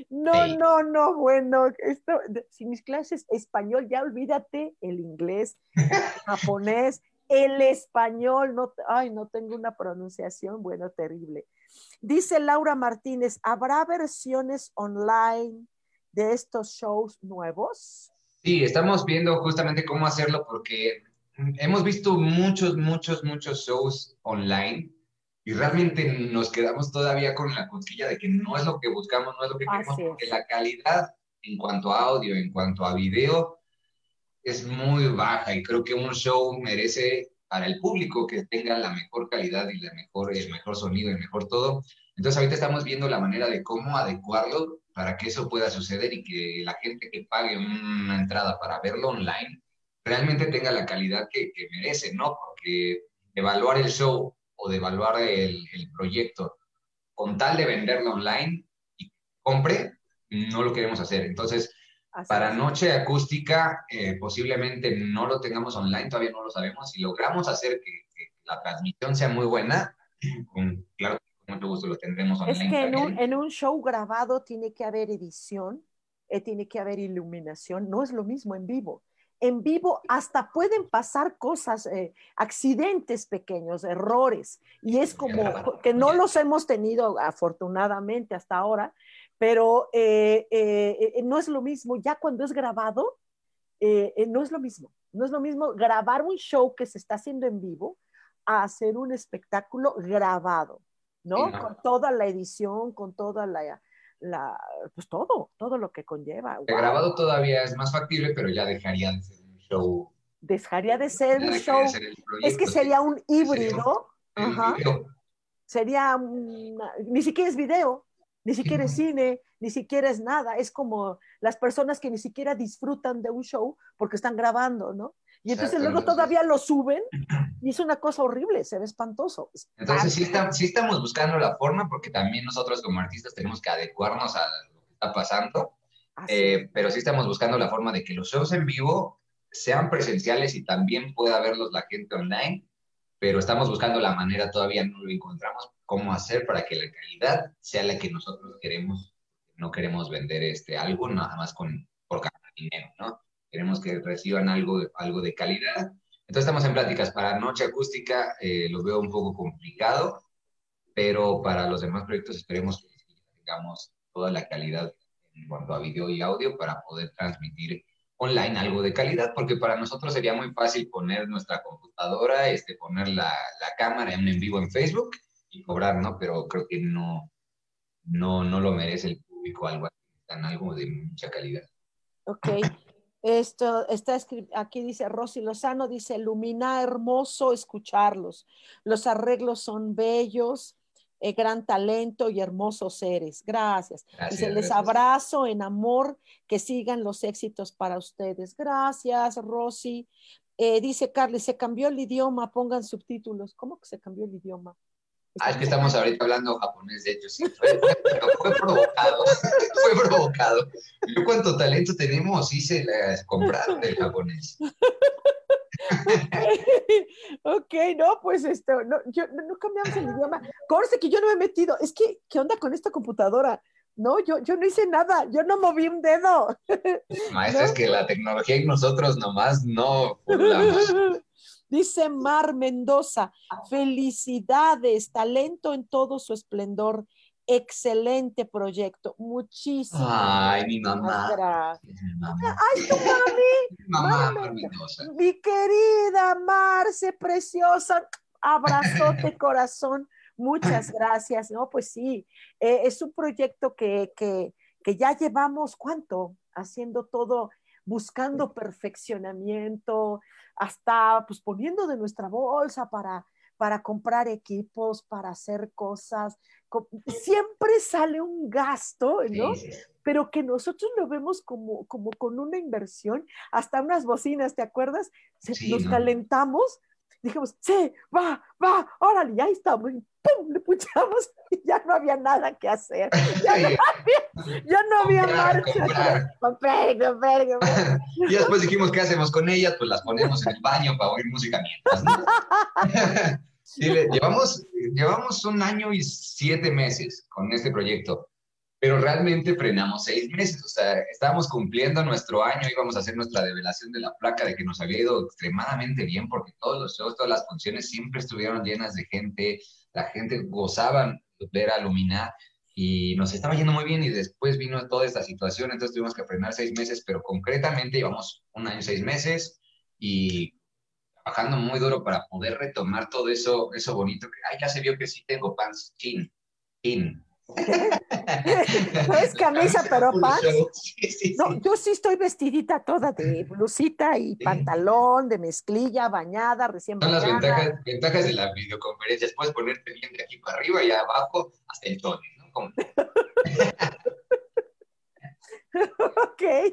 No, no, no, bueno, esto, si mis clases español, ya olvídate el inglés, el japonés, el español, no, ay, no tengo una pronunciación, bueno, terrible. Dice Laura Martínez, ¿habrá versiones online de estos shows nuevos? Sí, estamos viendo justamente cómo hacerlo porque hemos visto muchos, muchos, muchos shows online y realmente nos quedamos todavía con la cosquilla de que no es lo que buscamos, no es lo que queremos, porque la calidad en cuanto a audio, en cuanto a video, es muy baja y creo que un show merece para el público que tenga la mejor calidad y la mejor, el mejor sonido, el mejor todo. Entonces ahorita estamos viendo la manera de cómo adecuarlo para que eso pueda suceder y que la gente que pague una entrada para verlo online realmente tenga la calidad que, que merece, ¿no? Porque evaluar el show o de evaluar el, proyecto con tal de venderlo online y compre, no lo queremos hacer. Entonces, para noche acústica, eh, posiblemente no lo tengamos online, todavía no lo sabemos. Si logramos hacer que, la transmisión sea muy buena, con, claro, con mucho gusto lo tendremos online. Es que en un, show grabado tiene que haber edición, eh, tiene que haber iluminación, no es lo mismo en vivo. En vivo hasta pueden pasar cosas, eh, accidentes pequeños, errores, y es como que no los hemos tenido afortunadamente hasta ahora, pero eh, eh, no es lo mismo, ya cuando es grabado, no es lo mismo, no es lo mismo grabar un show que se está haciendo en vivo a hacer un espectáculo grabado, ¿no? Con toda la edición, con toda la la, pues todo, todo lo que conlleva. El grabado todavía es más factible, pero ya dejaría de ser un show. Dejaría de ser un show. es que sería un híbrido. Sería ni siquiera es video, ni siquiera es cine, ni siquiera es nada. Es como las personas que ni siquiera disfrutan de un show porque están grabando, ¿no? Y entonces luego todavía lo suben y es una cosa horrible, se ve espantoso. Entonces sí, sí, estamos buscando la forma porque también nosotros como artistas tenemos que adecuarnos a lo que está pasando, eh, pero sí estamos buscando la forma de que los shows en vivo sean presenciales y también pueda verlos la gente online, pero estamos buscando la manera, todavía no lo encontramos, cómo hacer para que la calidad sea la que nosotros queremos. No queremos vender este, algo nada más con, por ganar dinero, ¿no? Queremos que reciban algo, algo de calidad. Entonces estamos en pláticas. Para Noche Acústica eh, lo veo un poco complicado, pero para los demás proyectos esperemos que tengamos toda la calidad en cuanto a video y audio para poder transmitir online algo de calidad, porque para nosotros sería muy fácil poner nuestra computadora, este, poner la, la cámara en, en vivo en Facebook y cobrar, ¿no? Pero creo que no, no, no lo merece el público algo tan algo de mucha calidad. Ok, esto está aquí dice Rosy Lozano, dice, Lumina, hermoso escucharlos. Los arreglos son bellos, eh, gran talento y hermosos seres. Gracias. dice, les abrazo en amor, que sigan los éxitos para ustedes. Gracias, Rosy. Eh, dice Carly, se cambió el idioma, pongan subtítulos. ¿Cómo que se cambió el idioma? Ah, es que estamos ahorita hablando japonés, de hecho, sí, fue, provocado, (laughs) fue provocado. Yo cuánto talento tenemos, sí se las compraron el japonés. (laughs) ok, no, pues esto, no, yo, no, cambiamos el idioma. Corse que yo no me he metido. Es que, ¿qué onda con esta computadora? No, yo, yo no hice nada, yo no moví un dedo. (laughs) Maestra, es que la tecnología y nosotros nomás no Dice Mar Mendoza, felicidades, talento en todo su esplendor. Excelente proyecto. Muchísimas Ay, mi mamá. Gracias. Ay, tu mami. mamá, Mar Mendoza. Mi querida Marce, preciosa. Abrazote, (laughs) corazón. Muchas gracias. No, pues sí, eh, es un proyecto que, que, que ya llevamos, ¿cuánto? Haciendo todo buscando perfeccionamiento, hasta pues poniendo de nuestra bolsa para, para comprar equipos, para hacer cosas. Siempre sale un gasto, ¿no? Pero que nosotros lo vemos como, como con una inversión, hasta unas bocinas, ¿te acuerdas? nos calentamos dijimos, sí, va, va, órale, ya estamos, y ¡pum! Le puchamos (laughs) y ya no había nada que hacer. (laughs) Ya no había, ya no había marcha. Comprar, comprar, (laughs) y después dijimos, ¿qué hacemos con ellas? Pues las ponemos en el baño para oír música mientras, ¿no? llevamos, llevamos un año y siete meses con este proyecto pero realmente frenamos seis meses, o sea, estábamos cumpliendo nuestro año, íbamos a hacer nuestra develación de la placa de que nos había ido extremadamente bien, porque todos los shows, todas las funciones siempre estuvieron llenas de gente, la gente gozaban ver a y nos estaba yendo muy bien y después vino toda esta situación, entonces tuvimos que frenar seis meses, pero concretamente íbamos un año, seis meses y trabajando muy duro para poder retomar todo eso, eso bonito que, ay, ya se vio que sí tengo pants, chin, chin, (laughs) no es camisa, pero pants. No, yo sí estoy vestidita toda de (laughs) blusita y pantalón, de mezclilla, bañada, recién Son las ventajas, de la videoconferencia. Puedes ponerte bien de aquí para arriba y abajo hasta el tono, ¿no? (laughs)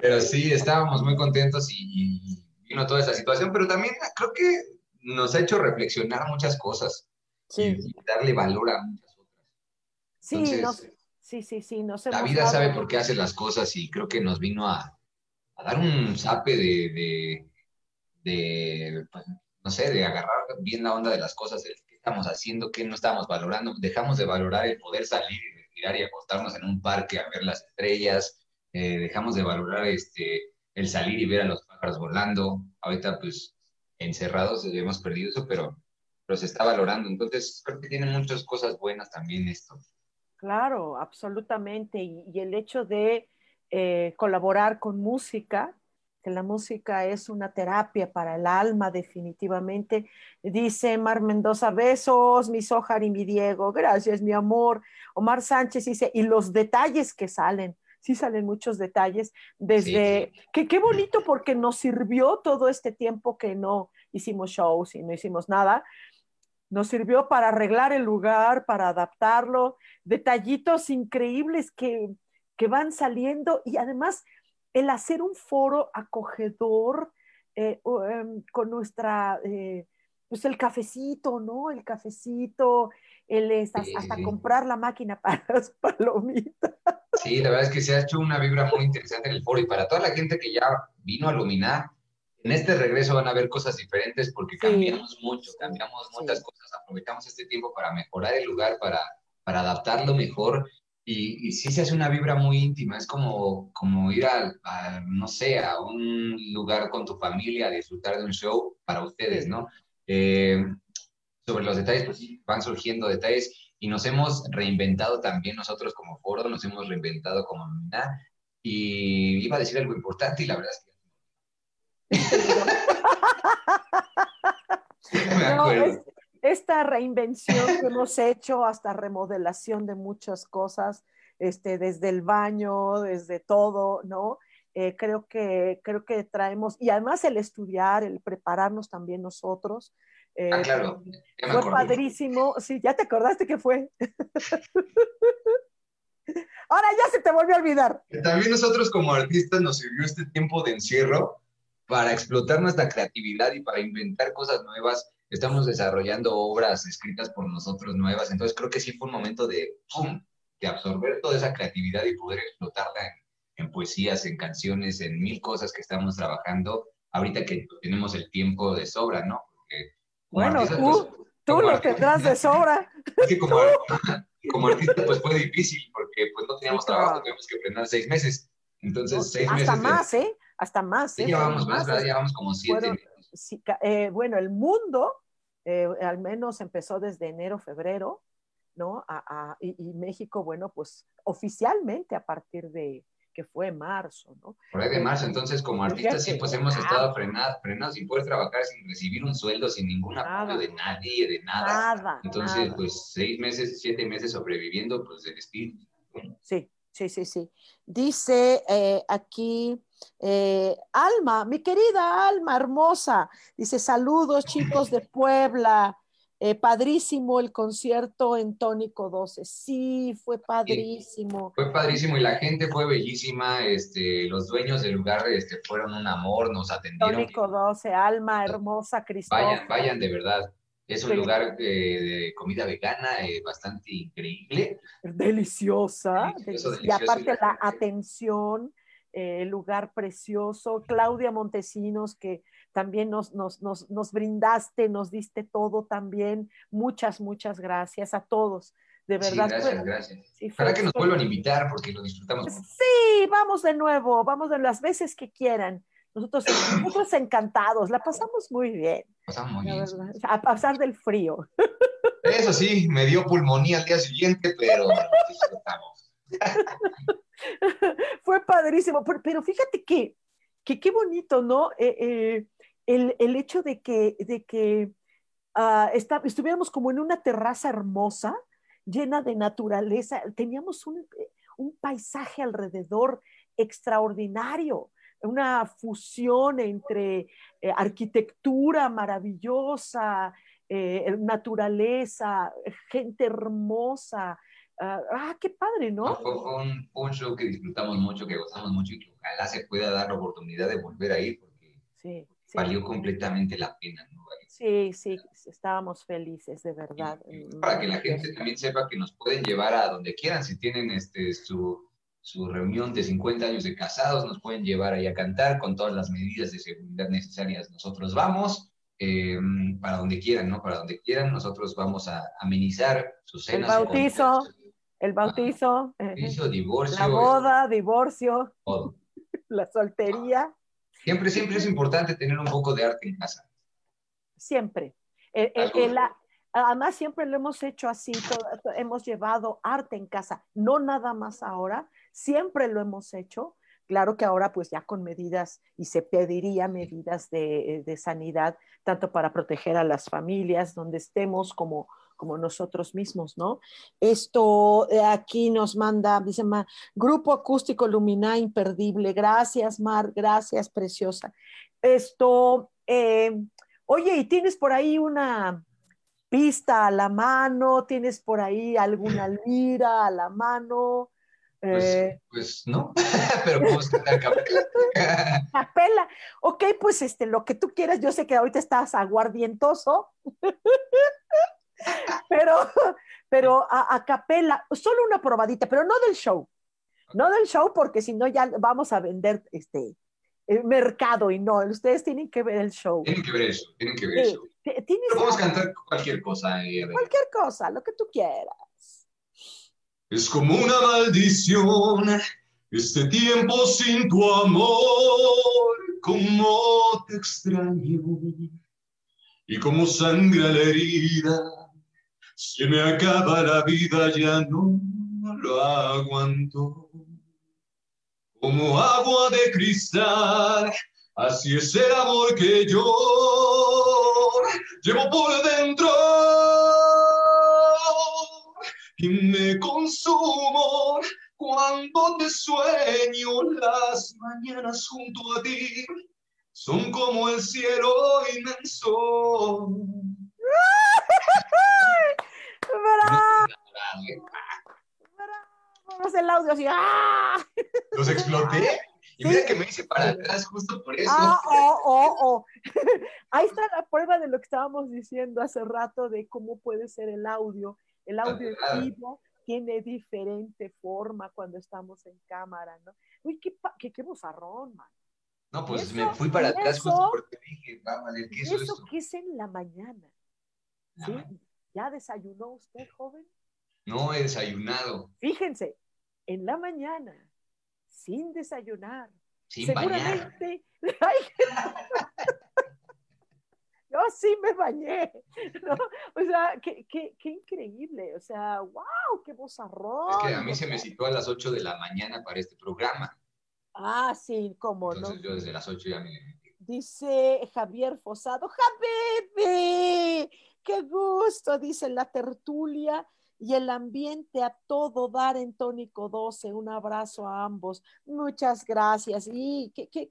Pero sí, estábamos muy contentos y, vino toda esa situación, pero también creo que nos ha hecho reflexionar muchas cosas y darle valor a muchas Sí, sí, sí, sí, La vida sabe por qué hace las cosas y creo que nos vino a, dar un zape de, pues, no sé, de agarrar bien la onda de las cosas, de qué estamos haciendo, qué no estamos valorando. Dejamos de valorar el poder salir y respirar y acostarnos en un parque a ver las estrellas. Eh, dejamos de valorar este, el salir y ver a los pájaros volando. Ahorita, pues, encerrados hemos perdido eso, pero, pero se está valorando. Entonces, creo que tiene muchas cosas buenas también esto. Claro, absolutamente. Y, el hecho de eh, colaborar con música, que la música es una terapia para el alma definitivamente. Dice Mar Mendoza, besos, mi Sojar y mi Diego, gracias, mi amor. Omar Sánchez dice, y los detalles que salen sí salen muchos detalles, desde que qué bonito porque nos sirvió todo este tiempo que no hicimos shows y no hicimos nada, nos sirvió para arreglar el lugar, para adaptarlo, detallitos increíbles que, van saliendo y además el hacer un foro acogedor eh, em, con nuestra, eh, pues el cafecito, ¿no? El cafecito, el, hasta, hasta comprar la máquina (laughs) para las palomitas. Sí, la verdad es que se ha hecho una vibra muy interesante en el foro y para toda la gente que ya vino a Luminar, en este regreso van a ver cosas diferentes porque cambiamos mucho, cambiamos muchas cosas, aprovechamos este tiempo para mejorar el lugar, para, para adaptarlo mejor y, y, sí se hace una vibra muy íntima, es como, como ir a, no sé, a un lugar con tu familia a disfrutar de un show para ustedes, ¿no? Eh, sobre los detalles, pues sí, van surgiendo detalles y nos hemos reinventado también nosotros como foro, nos hemos reinventado como mina y iba a decir algo importante y la verdad es que... esta reinvención que hemos hecho hasta remodelación de muchas cosas, este, desde el baño, desde todo, ¿no? Eh, creo, que, creo que traemos, y además el estudiar, el prepararnos también nosotros, ah, claro. Eh, fue padrísimo. Sí, ya te acordaste que fue. (laughs) Ahora ya se te volvió a olvidar. También nosotros como artistas nos sirvió este tiempo de encierro para explotar nuestra creatividad y para inventar cosas nuevas. Estamos desarrollando obras escritas por nosotros nuevas. Entonces creo que sí fue un momento de, ¡pum!, de absorber toda esa creatividad y poder explotarla en, en poesías, en canciones, en mil cosas que estamos trabajando ahorita que tenemos el tiempo de sobra, ¿no? Bueno, tú, pues, tú lo tendrás de sobra. (laughs) (laughs) como, artista, pues fue difícil porque pues no teníamos trabajo, tuvimos que frenar seis meses. Entonces, seis hasta meses. Hasta más, ¿eh? Hasta más. ¿eh? llevamos más, más llevamos como siete meses. Eh, bueno, el mundo eh, al menos empezó desde enero, febrero, ¿no? A, a, y, y, México, bueno, pues oficialmente a partir de, que fue marzo, ¿no? Por ahí de marzo, entonces como artistas sí, pues hemos estado frenados, frenados sin poder trabajar, sin recibir un sueldo, sin ningún apoyo de nadie, de nada. Nada. Entonces, pues seis meses, siete meses sobreviviendo, pues del espíritu. Sí, sí, sí, sí. Dice eh, aquí, eh, Alma, mi querida Alma hermosa, dice saludos chicos de (laughs) Puebla. Eh, padrísimo el concierto en Tónico 12. Sí, fue padrísimo. fue padrísimo y la gente fue bellísima. Este, los dueños del lugar este, fueron un amor, nos atendieron. Tónico 12, alma hermosa, Cristóbal. Vayan, vayan de verdad. Es un lugar de comida vegana eh, bastante increíble. Deliciosa. Y aparte la atención, eh, el lugar precioso. Claudia Montesinos, que también nos, nos, nos, nos, brindaste, nos diste todo también. Muchas, muchas gracias a todos. De verdad. Sí, gracias, gracias. Sí, Para que nos vuelvan a invitar porque lo disfrutamos. Sí, vamos de nuevo, vamos de las veces que quieran. Nosotros, nosotros encantados, la pasamos muy bien. Pasamos muy bien. A pasar del frío. Eso sí, me dio pulmonía al día siguiente, pero disfrutamos. (laughs) Fue padrísimo, pero, fíjate que, que qué bonito, ¿no? Eh, eh, el, hecho de que, de que uh, estuviéramos como en una terraza hermosa, llena de naturaleza, teníamos un, un paisaje alrededor extraordinario, una fusión entre eh, arquitectura maravillosa, eh, naturaleza, gente hermosa. ah, ah qué padre, ¿no? fue, un, un, show que disfrutamos mucho, que gozamos mucho y que ojalá se pueda dar la oportunidad de volver ahí, porque sí valió completamente la pena. ¿no? Sí, sí, estábamos felices, de verdad. para que la gente también sepa que nos pueden llevar a donde quieran, si tienen este, su, su reunión de 50 años de casados, nos pueden llevar ahí a cantar con todas las medidas de seguridad necesarias. Nosotros vamos. Eh, para donde quieran, ¿no? Para donde quieran, nosotros vamos a amenizar sus cenas. El bautizo, el bautizo, bautizo divorcio. La boda, divorcio. Todo. (laughs) La soltería. Siempre, siempre es importante tener un poco de arte en casa. Siempre. además, siempre lo hemos hecho así, hemos llevado arte en casa, no nada más ahora, siempre lo hemos hecho. Claro que ahora pues ya con medidas y se pediría medidas de, de sanidad, tanto para proteger a las familias donde estemos como, como nosotros mismos, ¿no? Esto eh, aquí nos manda, dice Mar, Grupo Acústico Lumina Imperdible. Gracias, Mar, gracias, preciosa. Esto, eh, oye, ¿y tienes por ahí una pista a la mano? ¿Tienes por ahí alguna (laughs) lira a la mano? Pues, eh, pues no, (laughs) pero podemos cantar capela. capela. (laughs) Ok, pues este, lo que tú quieras, yo sé que ahorita estás aguardientoso. (laughs) pero, pero a, capela, solo una probadita, pero no del show. No del show, porque si no ya vamos a vender este el mercado y no, ustedes tienen que ver el show. Tienen que ver eso, tienen que ver eso. Pero cantar cualquier cosa. Eh, cualquier cosa, lo que tú quieras. Es como una maldición este tiempo sin tu amor, como te extraño y como sangra la herida se me acaba la vida, ya no lo aguanto. Como agua de cristal, así es el amor que yo llevo por dentro. Y me consumo cuando te sueño las mañanas junto a ti. Son como el cielo inmenso. Vamos el audio así. ¡ah! Los exploté. Y mira que me hice para atrás justo por eso. Ah, oh, oh, oh. (laughs) Ahí está la prueba de lo que estábamos diciendo hace rato de cómo puede ser el audio. El audio en vivo tiene diferente forma cuando estamos en cámara, ¿no? Uy, qué, qué, qué bozarrón, man. No, pues me fui para atrás justo porque dije, va a valer ¿qué es eso? Eso que es en la mañana. ¿sí? ¿Ya desayunó usted, joven? No he desayunado. Fíjense, en la mañana, sin desayunar. Sin seguramente. (laughs) Yo sí me bañé. (laughs) O sea, qué, qué, qué, increíble. O sea, wow, qué vozarrón. Es que a mí se me citó a las 8 de la mañana para este programa. Ah, sí, cómo no. Entonces yo desde las 8 ya me... Dice Javier Fosado, ¡Javier! qué gusto, dice la tertulia y el ambiente a todo dar en Tónico 12. Un abrazo a ambos. Muchas gracias. Y qué, qué,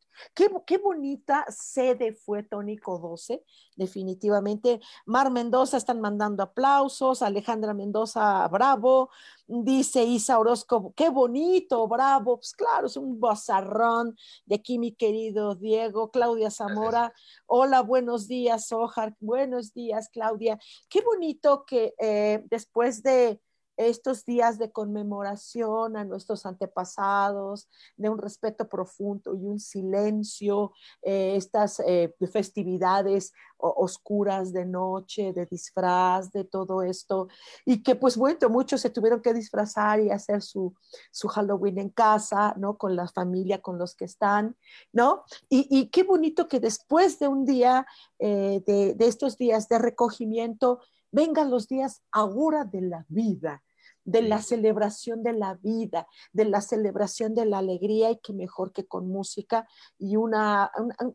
qué, bonita sede fue Tónico 12, definitivamente. Mar Mendoza están mandando aplausos, Alejandra Mendoza, bravo. Dice Isa Orozco, qué bonito, bravo. Pues claro, es un bozarrón de aquí, mi querido Diego. Claudia Zamora, hola, buenos días, Ojar. Buenos días, Claudia. Qué bonito que eh, después de estos días de conmemoración a nuestros antepasados, de un respeto profundo y un silencio, eh, estas eh, festividades oscuras de noche, de disfraz, de todo esto, y que pues bueno, muchos se tuvieron que disfrazar y hacer su, su Halloween en casa, ¿no? Con la familia, con los que están, ¿no? Y, qué bonito que después de un día, eh, de, de estos días de recogimiento, vengan los días ahora de la vida, de la celebración de la vida, de la celebración de la alegría y que mejor que con música y una,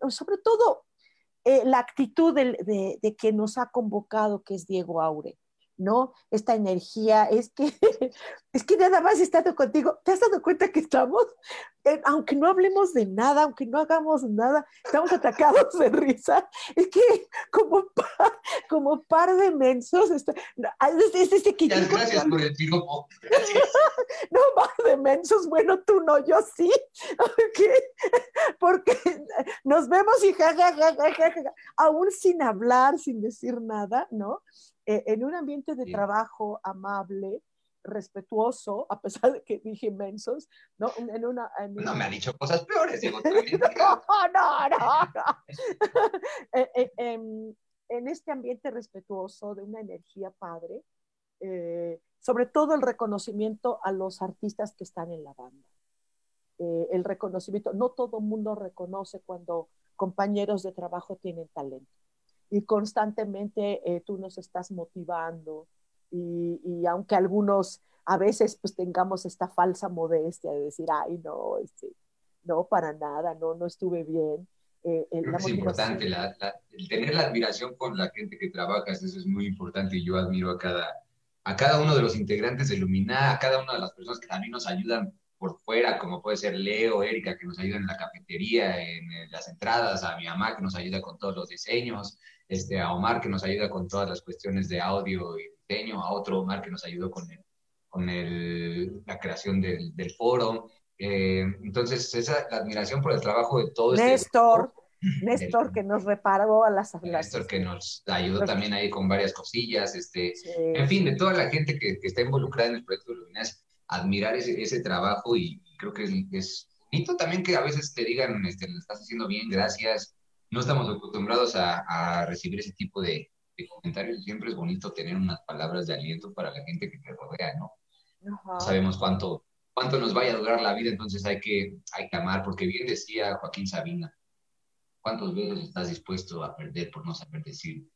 sobre todo eh, la actitud de, de, de, que nos ha convocado, que es Diego Aure. ¿No? Esta energía, es que, (laughs) es que nada más estando contigo, ¿te has dado cuenta que estamos, eh, aunque no hablemos de nada, aunque no hagamos nada, estamos atacados de risa? Es que como, como par de mensos, está, es, este que gracias por el piropo. (laughs) no, par de mensos, bueno, tú no, yo sí, (laughs) porque nos vemos y ja, ja, ja, ja, ja, aún sin hablar, sin decir nada, ¿no? Eh, en un ambiente de trabajo amable, respetuoso, a pesar de que dije mensos, ¿no? En una, No me ha dicho cosas peores. (laughs) no, no, no. (laughs) Eh, eh, em, en, este ambiente respetuoso de una energía padre, sobre todo el reconocimiento a los artistas que están en la banda. eh, el reconocimiento. No todo mundo reconoce cuando compañeros de trabajo tienen talento. Y constantemente eh, tú nos estás motivando y, aunque algunos a veces pues tengamos esta falsa modestia de decir, ay, no, este, no, para nada, no, no estuve bien. Eh, es importante, tener la admiración con la gente que trabajas, eso es muy importante y yo admiro a cada, a cada uno de los integrantes de Lumina, a cada una de las personas que también nos ayudan por fuera, como puede ser Leo, Erika, que nos ayuda en la cafetería, en, las entradas, a mi mamá, que nos ayuda con todos los diseños, este, a Omar, que nos ayuda con todas las cuestiones de audio y diseño, a otro Omar, que nos ayudó con, el, con el, la creación del, del foro. Eh, entonces, esa la admiración por el trabajo de todos. Este Néstor. Néstor que nos reparó a las Néstor que nos ayudó también ahí con varias cosillas, este, en fin, de toda la gente que, que, está involucrada en el proyecto de Luminas, admirar ese, ese trabajo y creo que es, es, bonito también que a veces te digan, este, lo estás haciendo bien, gracias. No estamos acostumbrados a, a recibir ese tipo de, de, comentarios. Siempre es bonito tener unas palabras de aliento para la gente que te rodea, ¿no? No sabemos cuánto, cuánto nos vaya a durar la vida, entonces hay que, hay que amar, porque bien decía Joaquín Sabina, ¿cuántos veces estás dispuesto a perder por no saber decir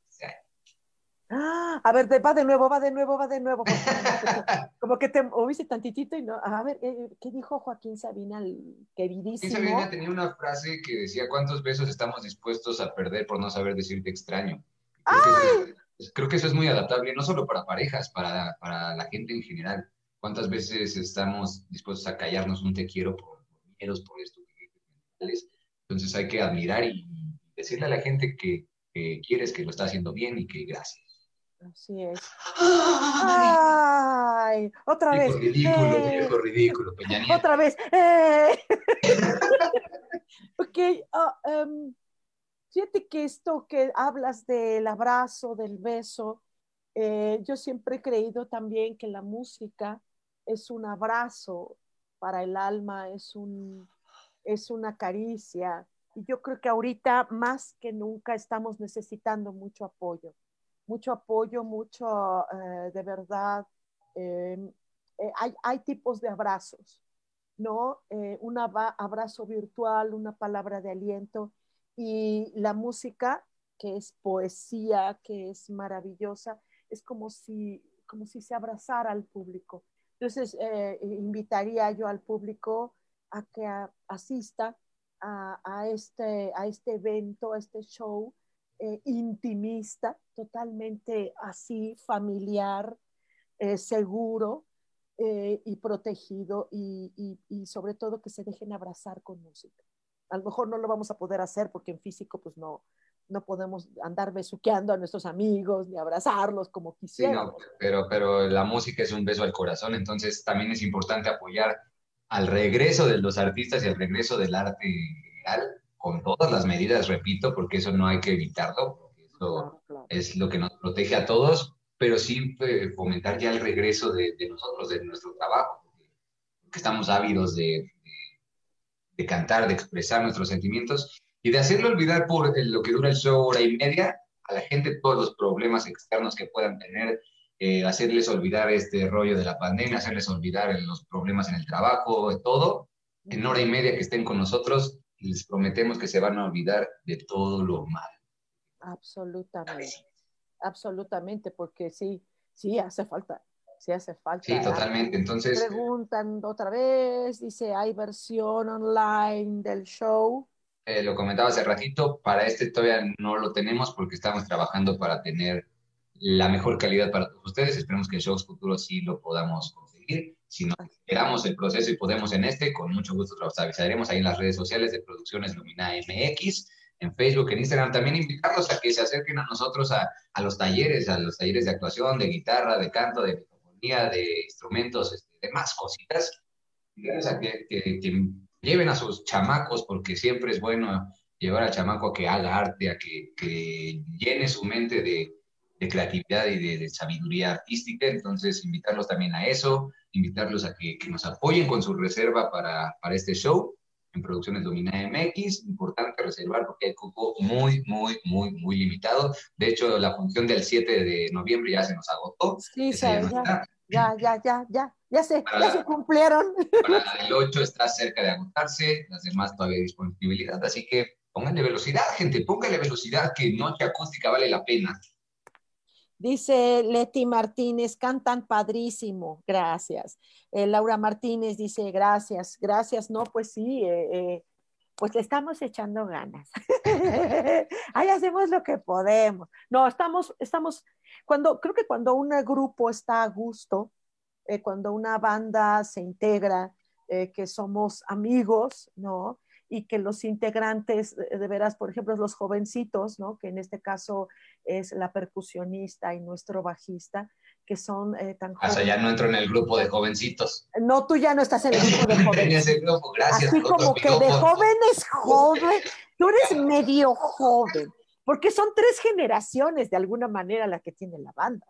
Ah, a ver, va de nuevo, va de nuevo, va de nuevo. (laughs) Como que te oíste tantitito y no. A ver, eh, ¿qué dijo Joaquín Sabina, el queridísimo? Joaquín Sabina tenía una frase que decía: ¿Cuántos besos estamos dispuestos a perder por no saber decirte extraño? Creo, que eso, es muy adaptable, no solo para parejas, para, para, la gente en general. ¿Cuántas veces estamos dispuestos a callarnos un te quiero por, miedos, por esto? Entonces hay que admirar y decirle a la gente que, que quieres, que lo está haciendo bien y que gracias. Así es. ¡Ay! Otra vez. Ridículo, eh. ridículo, Peña Otra vez. Eh. (laughs) ok. Em, fíjate que esto que hablas del abrazo, del beso, eh, yo siempre he creído también que la música es un abrazo para el alma, es, un, es una caricia. Y yo creo que ahorita más que nunca estamos necesitando mucho apoyo mucho apoyo, mucho, eh, de verdad, em, eh, hay, hay, tipos de abrazos, ¿no? Eh, un abrazo virtual, una palabra de aliento y la música, que es poesía, que es maravillosa, es como si, como si se abrazara al público. Entonces, invitaría yo al público a que asista a, este, a este evento, a este show, eh, intimista, totalmente así, familiar, eh, seguro eh, y protegido y, sobre todo que se dejen abrazar con música. A lo mejor no lo vamos a poder hacer porque en físico pues no, no podemos andar besuqueando a nuestros amigos ni abrazarlos como quisiéramos. pero, pero la música es un beso al corazón, entonces también es importante apoyar al regreso de los artistas y al regreso del arte real con todas las medidas, repito, porque eso no hay que evitarlo, porque eso es lo que nos protege a todos, pero sí eh, fomentar ya el regreso de, nosotros, de nuestro trabajo, porque estamos ávidos de, de, cantar, de expresar nuestros sentimientos y de hacerlo olvidar por lo que dura el show hora y media a la gente todos los problemas externos que puedan tener, eh, hacerles olvidar este rollo de la pandemia, hacerles olvidar los problemas en el trabajo, todo, en hora y media que estén con nosotros y les prometemos que se van a olvidar de todo lo malo. Absolutamente, absolutamente, porque sí, sí hace falta, sí hace falta. Sí, totalmente, entonces... Preguntan otra vez, dice, ¿hay versión online del show? Eh, lo comentaba hace ratito, para este todavía no lo tenemos porque estamos trabajando para tener la mejor calidad para todos ustedes. Esperemos que en shows futuros sí lo podamos conseguir. Si nos esperamos el proceso y podemos en este, con mucho gusto los avisaremos ahí en las redes sociales de Producciones Lumina MX, en Facebook, en Instagram. También invitarlos a que se acerquen a nosotros a, a los talleres, a los talleres de actuación, de guitarra, de canto, de microfonía, de instrumentos, este, de más cositas. A que, que, lleven a sus chamacos, porque siempre es bueno llevar al chamaco a que haga arte, a que, que llene su mente de, de creatividad y de, de, sabiduría artística. Entonces, invitarlos también a eso invitarlos a que, que nos apoyen con su reserva para, para, este show en Producciones Domina MX. Importante reservar porque hay cupo muy, muy, muy, muy limitado. De hecho, la función del 7 de noviembre ya se nos agotó. Sí, Ya, ya, ya, ya, ya se, ya se cumplieron. Para la (laughs) del 8 está cerca de agotarse, las demás todavía hay disponibilidad, así que pónganle velocidad, gente, pónganle velocidad, que noche acústica vale la pena. Dice Leti Martínez, cantan padrísimo, gracias. Eh, Laura Martínez dice, gracias, gracias, no, pues sí, eh, eh, pues le estamos echando ganas. (laughs) Ahí hacemos lo que podemos. No, estamos, estamos, cuando, creo que cuando un grupo está a gusto, cuando una banda se integra, que somos amigos, ¿no? Y que los integrantes, de veras, por ejemplo, los jovencitos, ¿no? Que en este caso es la percusionista y nuestro bajista, que son eh, tan jóvenes. O sea, ya no entro en el grupo de jovencitos. No, tú ya no estás en el grupo de (laughs) jóvenes. el grupo, gracias. Así como que de (laughs) jóvenes joven, tú eres medio joven, porque son tres generaciones de alguna manera la que tiene la banda,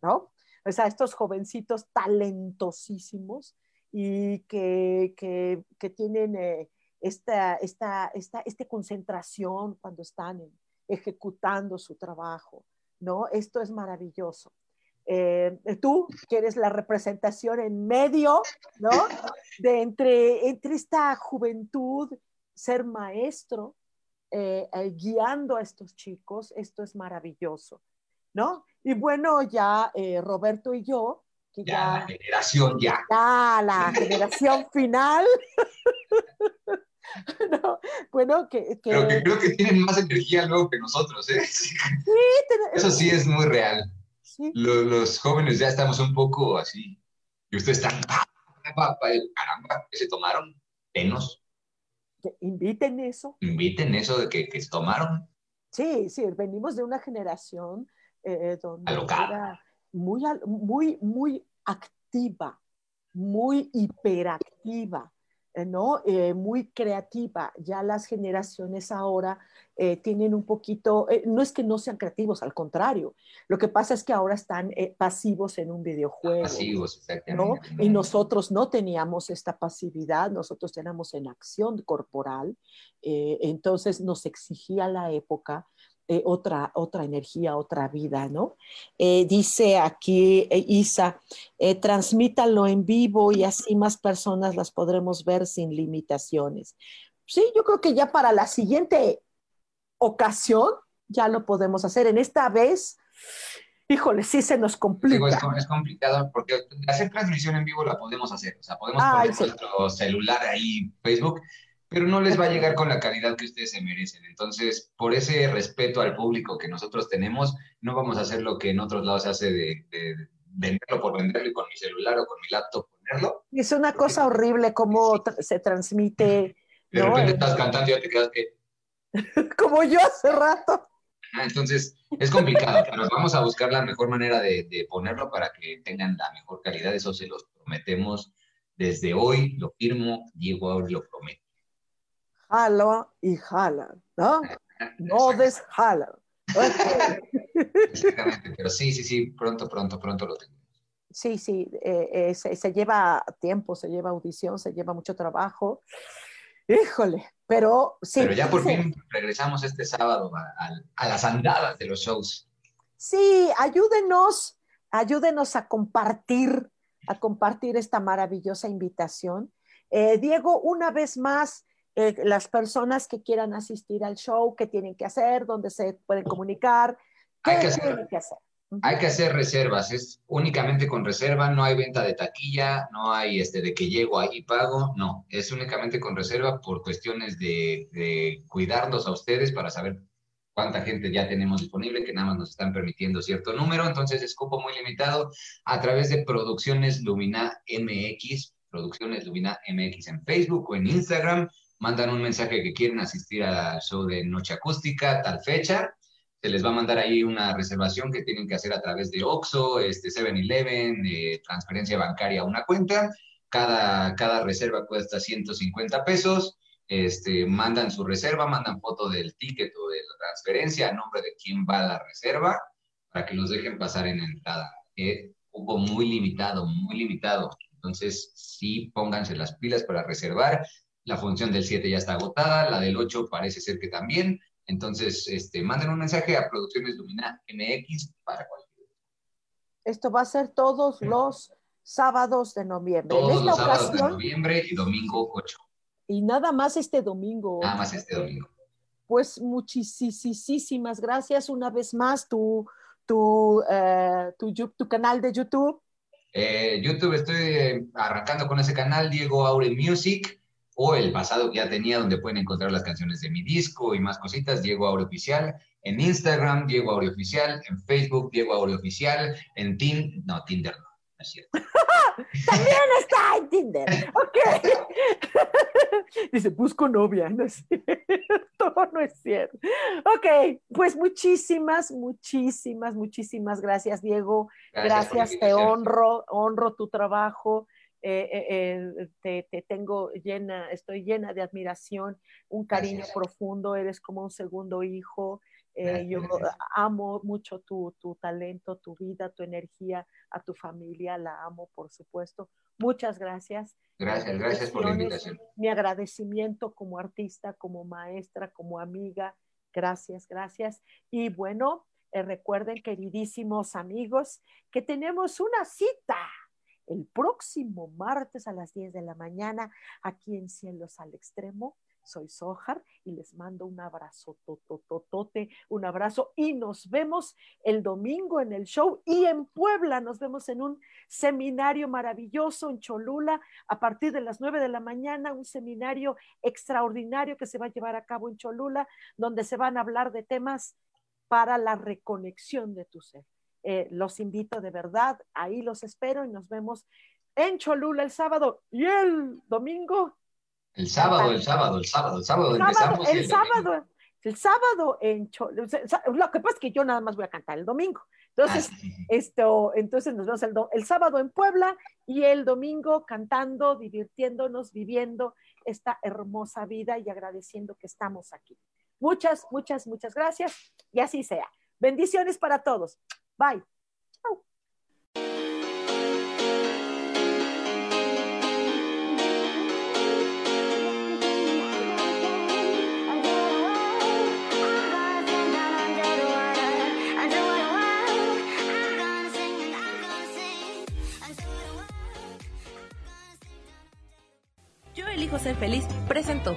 ¿no? O sea, estos jovencitos talentosísimos y que, que, que tienen eh, esta, esta, esta, esta concentración cuando están ejecutando su trabajo, ¿no? Esto es maravilloso. Eh, tú, que eres la representación en medio, ¿no? De entre, entre esta juventud, ser maestro, eh, eh, guiando a estos chicos, esto es maravilloso, ¿no? Y bueno, ya Roberto y yo, que ya, la generación ya. Ya, la generación final. (laughs) (laughs) no, bueno, que, Pero que creo que tienen más energía luego que nosotros, ¿eh? (laughs) Sí, Eso sí es muy real. Los, jóvenes ya estamos un poco así. Y ustedes están, caramba, que se tomaron penos. inviten eso. Inviten eso de que, se tomaron. Sí, sí, venimos de una generación eh, donde era muy, muy, muy activa, muy hiperactiva. Eh, ¿no? Eh, muy creativa. Ya las generaciones ahora eh, tienen un poquito, no es que no sean creativos, al contrario. Lo que pasa es que ahora están pasivos en un videojuego. Pasivos, exactamente. Y nosotros no teníamos esta pasividad, nosotros teníamos en acción corporal. entonces nos exigía la época eh, otra, otra energía, otra vida, ¿no? Eh, dice aquí eh, Isa, transmítalo en vivo y así más personas las podremos ver sin limitaciones. Sí, yo creo que ya para la siguiente ocasión ya lo podemos hacer. En esta vez, híjole, sí se nos complica. es, complicado porque hacer transmisión en vivo la podemos hacer. O sea, podemos poner nuestro celular ahí, Facebook, pero no les va a llegar con la calidad que ustedes se merecen. Entonces, por ese respeto al público que nosotros tenemos, no vamos a hacer lo que en otros lados se hace de, venderlo por venderlo y con mi celular o con mi laptop ponerlo. Es una cosa horrible cómo se transmite. (laughs) De repente estás cantando y ya te quedas que... (laughs) Como yo hace rato. Entonces, es complicado, pero vamos a buscar la mejor manera de, de ponerlo para que tengan la mejor calidad. Eso se los prometemos desde hoy, lo firmo, Diego ahora lo prometo jala y jala, ¿no? No desjala. Exactamente, pero sí, sí, sí, pronto, pronto, pronto lo tenemos. Sí, sí, eh, eh, se, lleva tiempo, se lleva audición, se lleva mucho trabajo. Híjole, pero sí. Pero ya por fin regresamos este sábado a, las andadas de los shows. Sí, ayúdenos, ayúdenos a compartir, a compartir esta maravillosa invitación. Eh, Diego, una vez más, eh, las personas que quieran asistir al show, qué tienen que hacer, dónde se pueden comunicar, qué hay que hacer, que hacer. Hay que hacer reservas, es únicamente con reserva, no hay venta de taquilla, no hay este de que llego ahí y pago, no, es únicamente con reserva por cuestiones de, de cuidarlos a ustedes para saber cuánta gente ya tenemos disponible, que nada más nos están permitiendo cierto número, entonces es cupo muy limitado a través de Producciones Lumina MX, Producciones Lumina MX en Facebook o en Instagram, mandan un mensaje que quieren asistir al show de Noche Acústica, tal fecha, se les va a mandar ahí una reservación que tienen que hacer a través de OXO, este 7-Eleven, transferencia bancaria a una cuenta. Cada, cada reserva cuesta 150 pesos. Este, mandan su reserva, mandan foto del ticket o de la transferencia a nombre de quién va a la reserva para que los dejen pasar en la entrada. Es un muy limitado, muy limitado. Entonces, sí, pónganse las pilas para reservar. La función del 7 ya está agotada, la del 8 parece ser que también. Entonces, este, manden un mensaje a Producciones Lumina MX para cualquier. Esto va a ser todos los sábados de noviembre. Todos los sábados de noviembre y domingo 8. Y nada más este domingo. Nada más este domingo. Pues muchísimas gracias una vez más. Tu, tu, eh, tu, canal de YouTube. Eh, YouTube estoy arrancando con ese canal, Diego Aure Music, o el pasado que ya tenía, donde pueden encontrar las canciones de mi disco y más cositas, Diego Aure Oficial. En Instagram, Diego Aure Oficial. En Facebook, Diego Aure Oficial. En Tinder, no, Tinder no, no es cierto. (laughs) También está en Tinder. Ok. (laughs) Dice, busco novia. No es cierto. (laughs) No es cierto. Ok, pues muchísimas, muchísimas, muchísimas gracias, Diego. Gracias, te honro, honro tu trabajo. Eh, eh, eh, te, tengo llena, estoy llena de admiración, un cariño profundo, eres como un segundo hijo. yo amo mucho tu, tu, talento, tu vida, tu energía, a tu familia, la amo, por supuesto. Muchas gracias. Gracias, gracias por la invitación. Mi agradecimiento como artista, como maestra, como amiga. Gracias, gracias. Y bueno, eh, recuerden, queridísimos amigos, que tenemos una cita el próximo martes a las 10 de la mañana aquí en Cielos al Extremo soy Sojar y les mando un abrazo, totototote, un abrazo y nos vemos el domingo en el show y en Puebla nos vemos en un seminario maravilloso en Cholula a partir de las 9 de la mañana, un seminario extraordinario que se va a llevar a cabo en Cholula, donde se van a hablar de temas para la reconexión de tu ser. Eh, los invito de verdad, ahí los espero y nos vemos en Cholula el sábado y el domingo el sábado, el sábado, el sábado, el sábado, empezamos. El, sábado, el sábado en Lo que pasa es que yo nada más voy a cantar el domingo. Entonces, ah, esto, entonces nos vemos el, el sábado en Puebla y el domingo cantando, divirtiéndonos, viviendo esta hermosa vida y agradeciendo que estamos aquí. Muchas, muchas, muchas gracias y así sea. Bendiciones para todos. Bye. ser feliz presentó.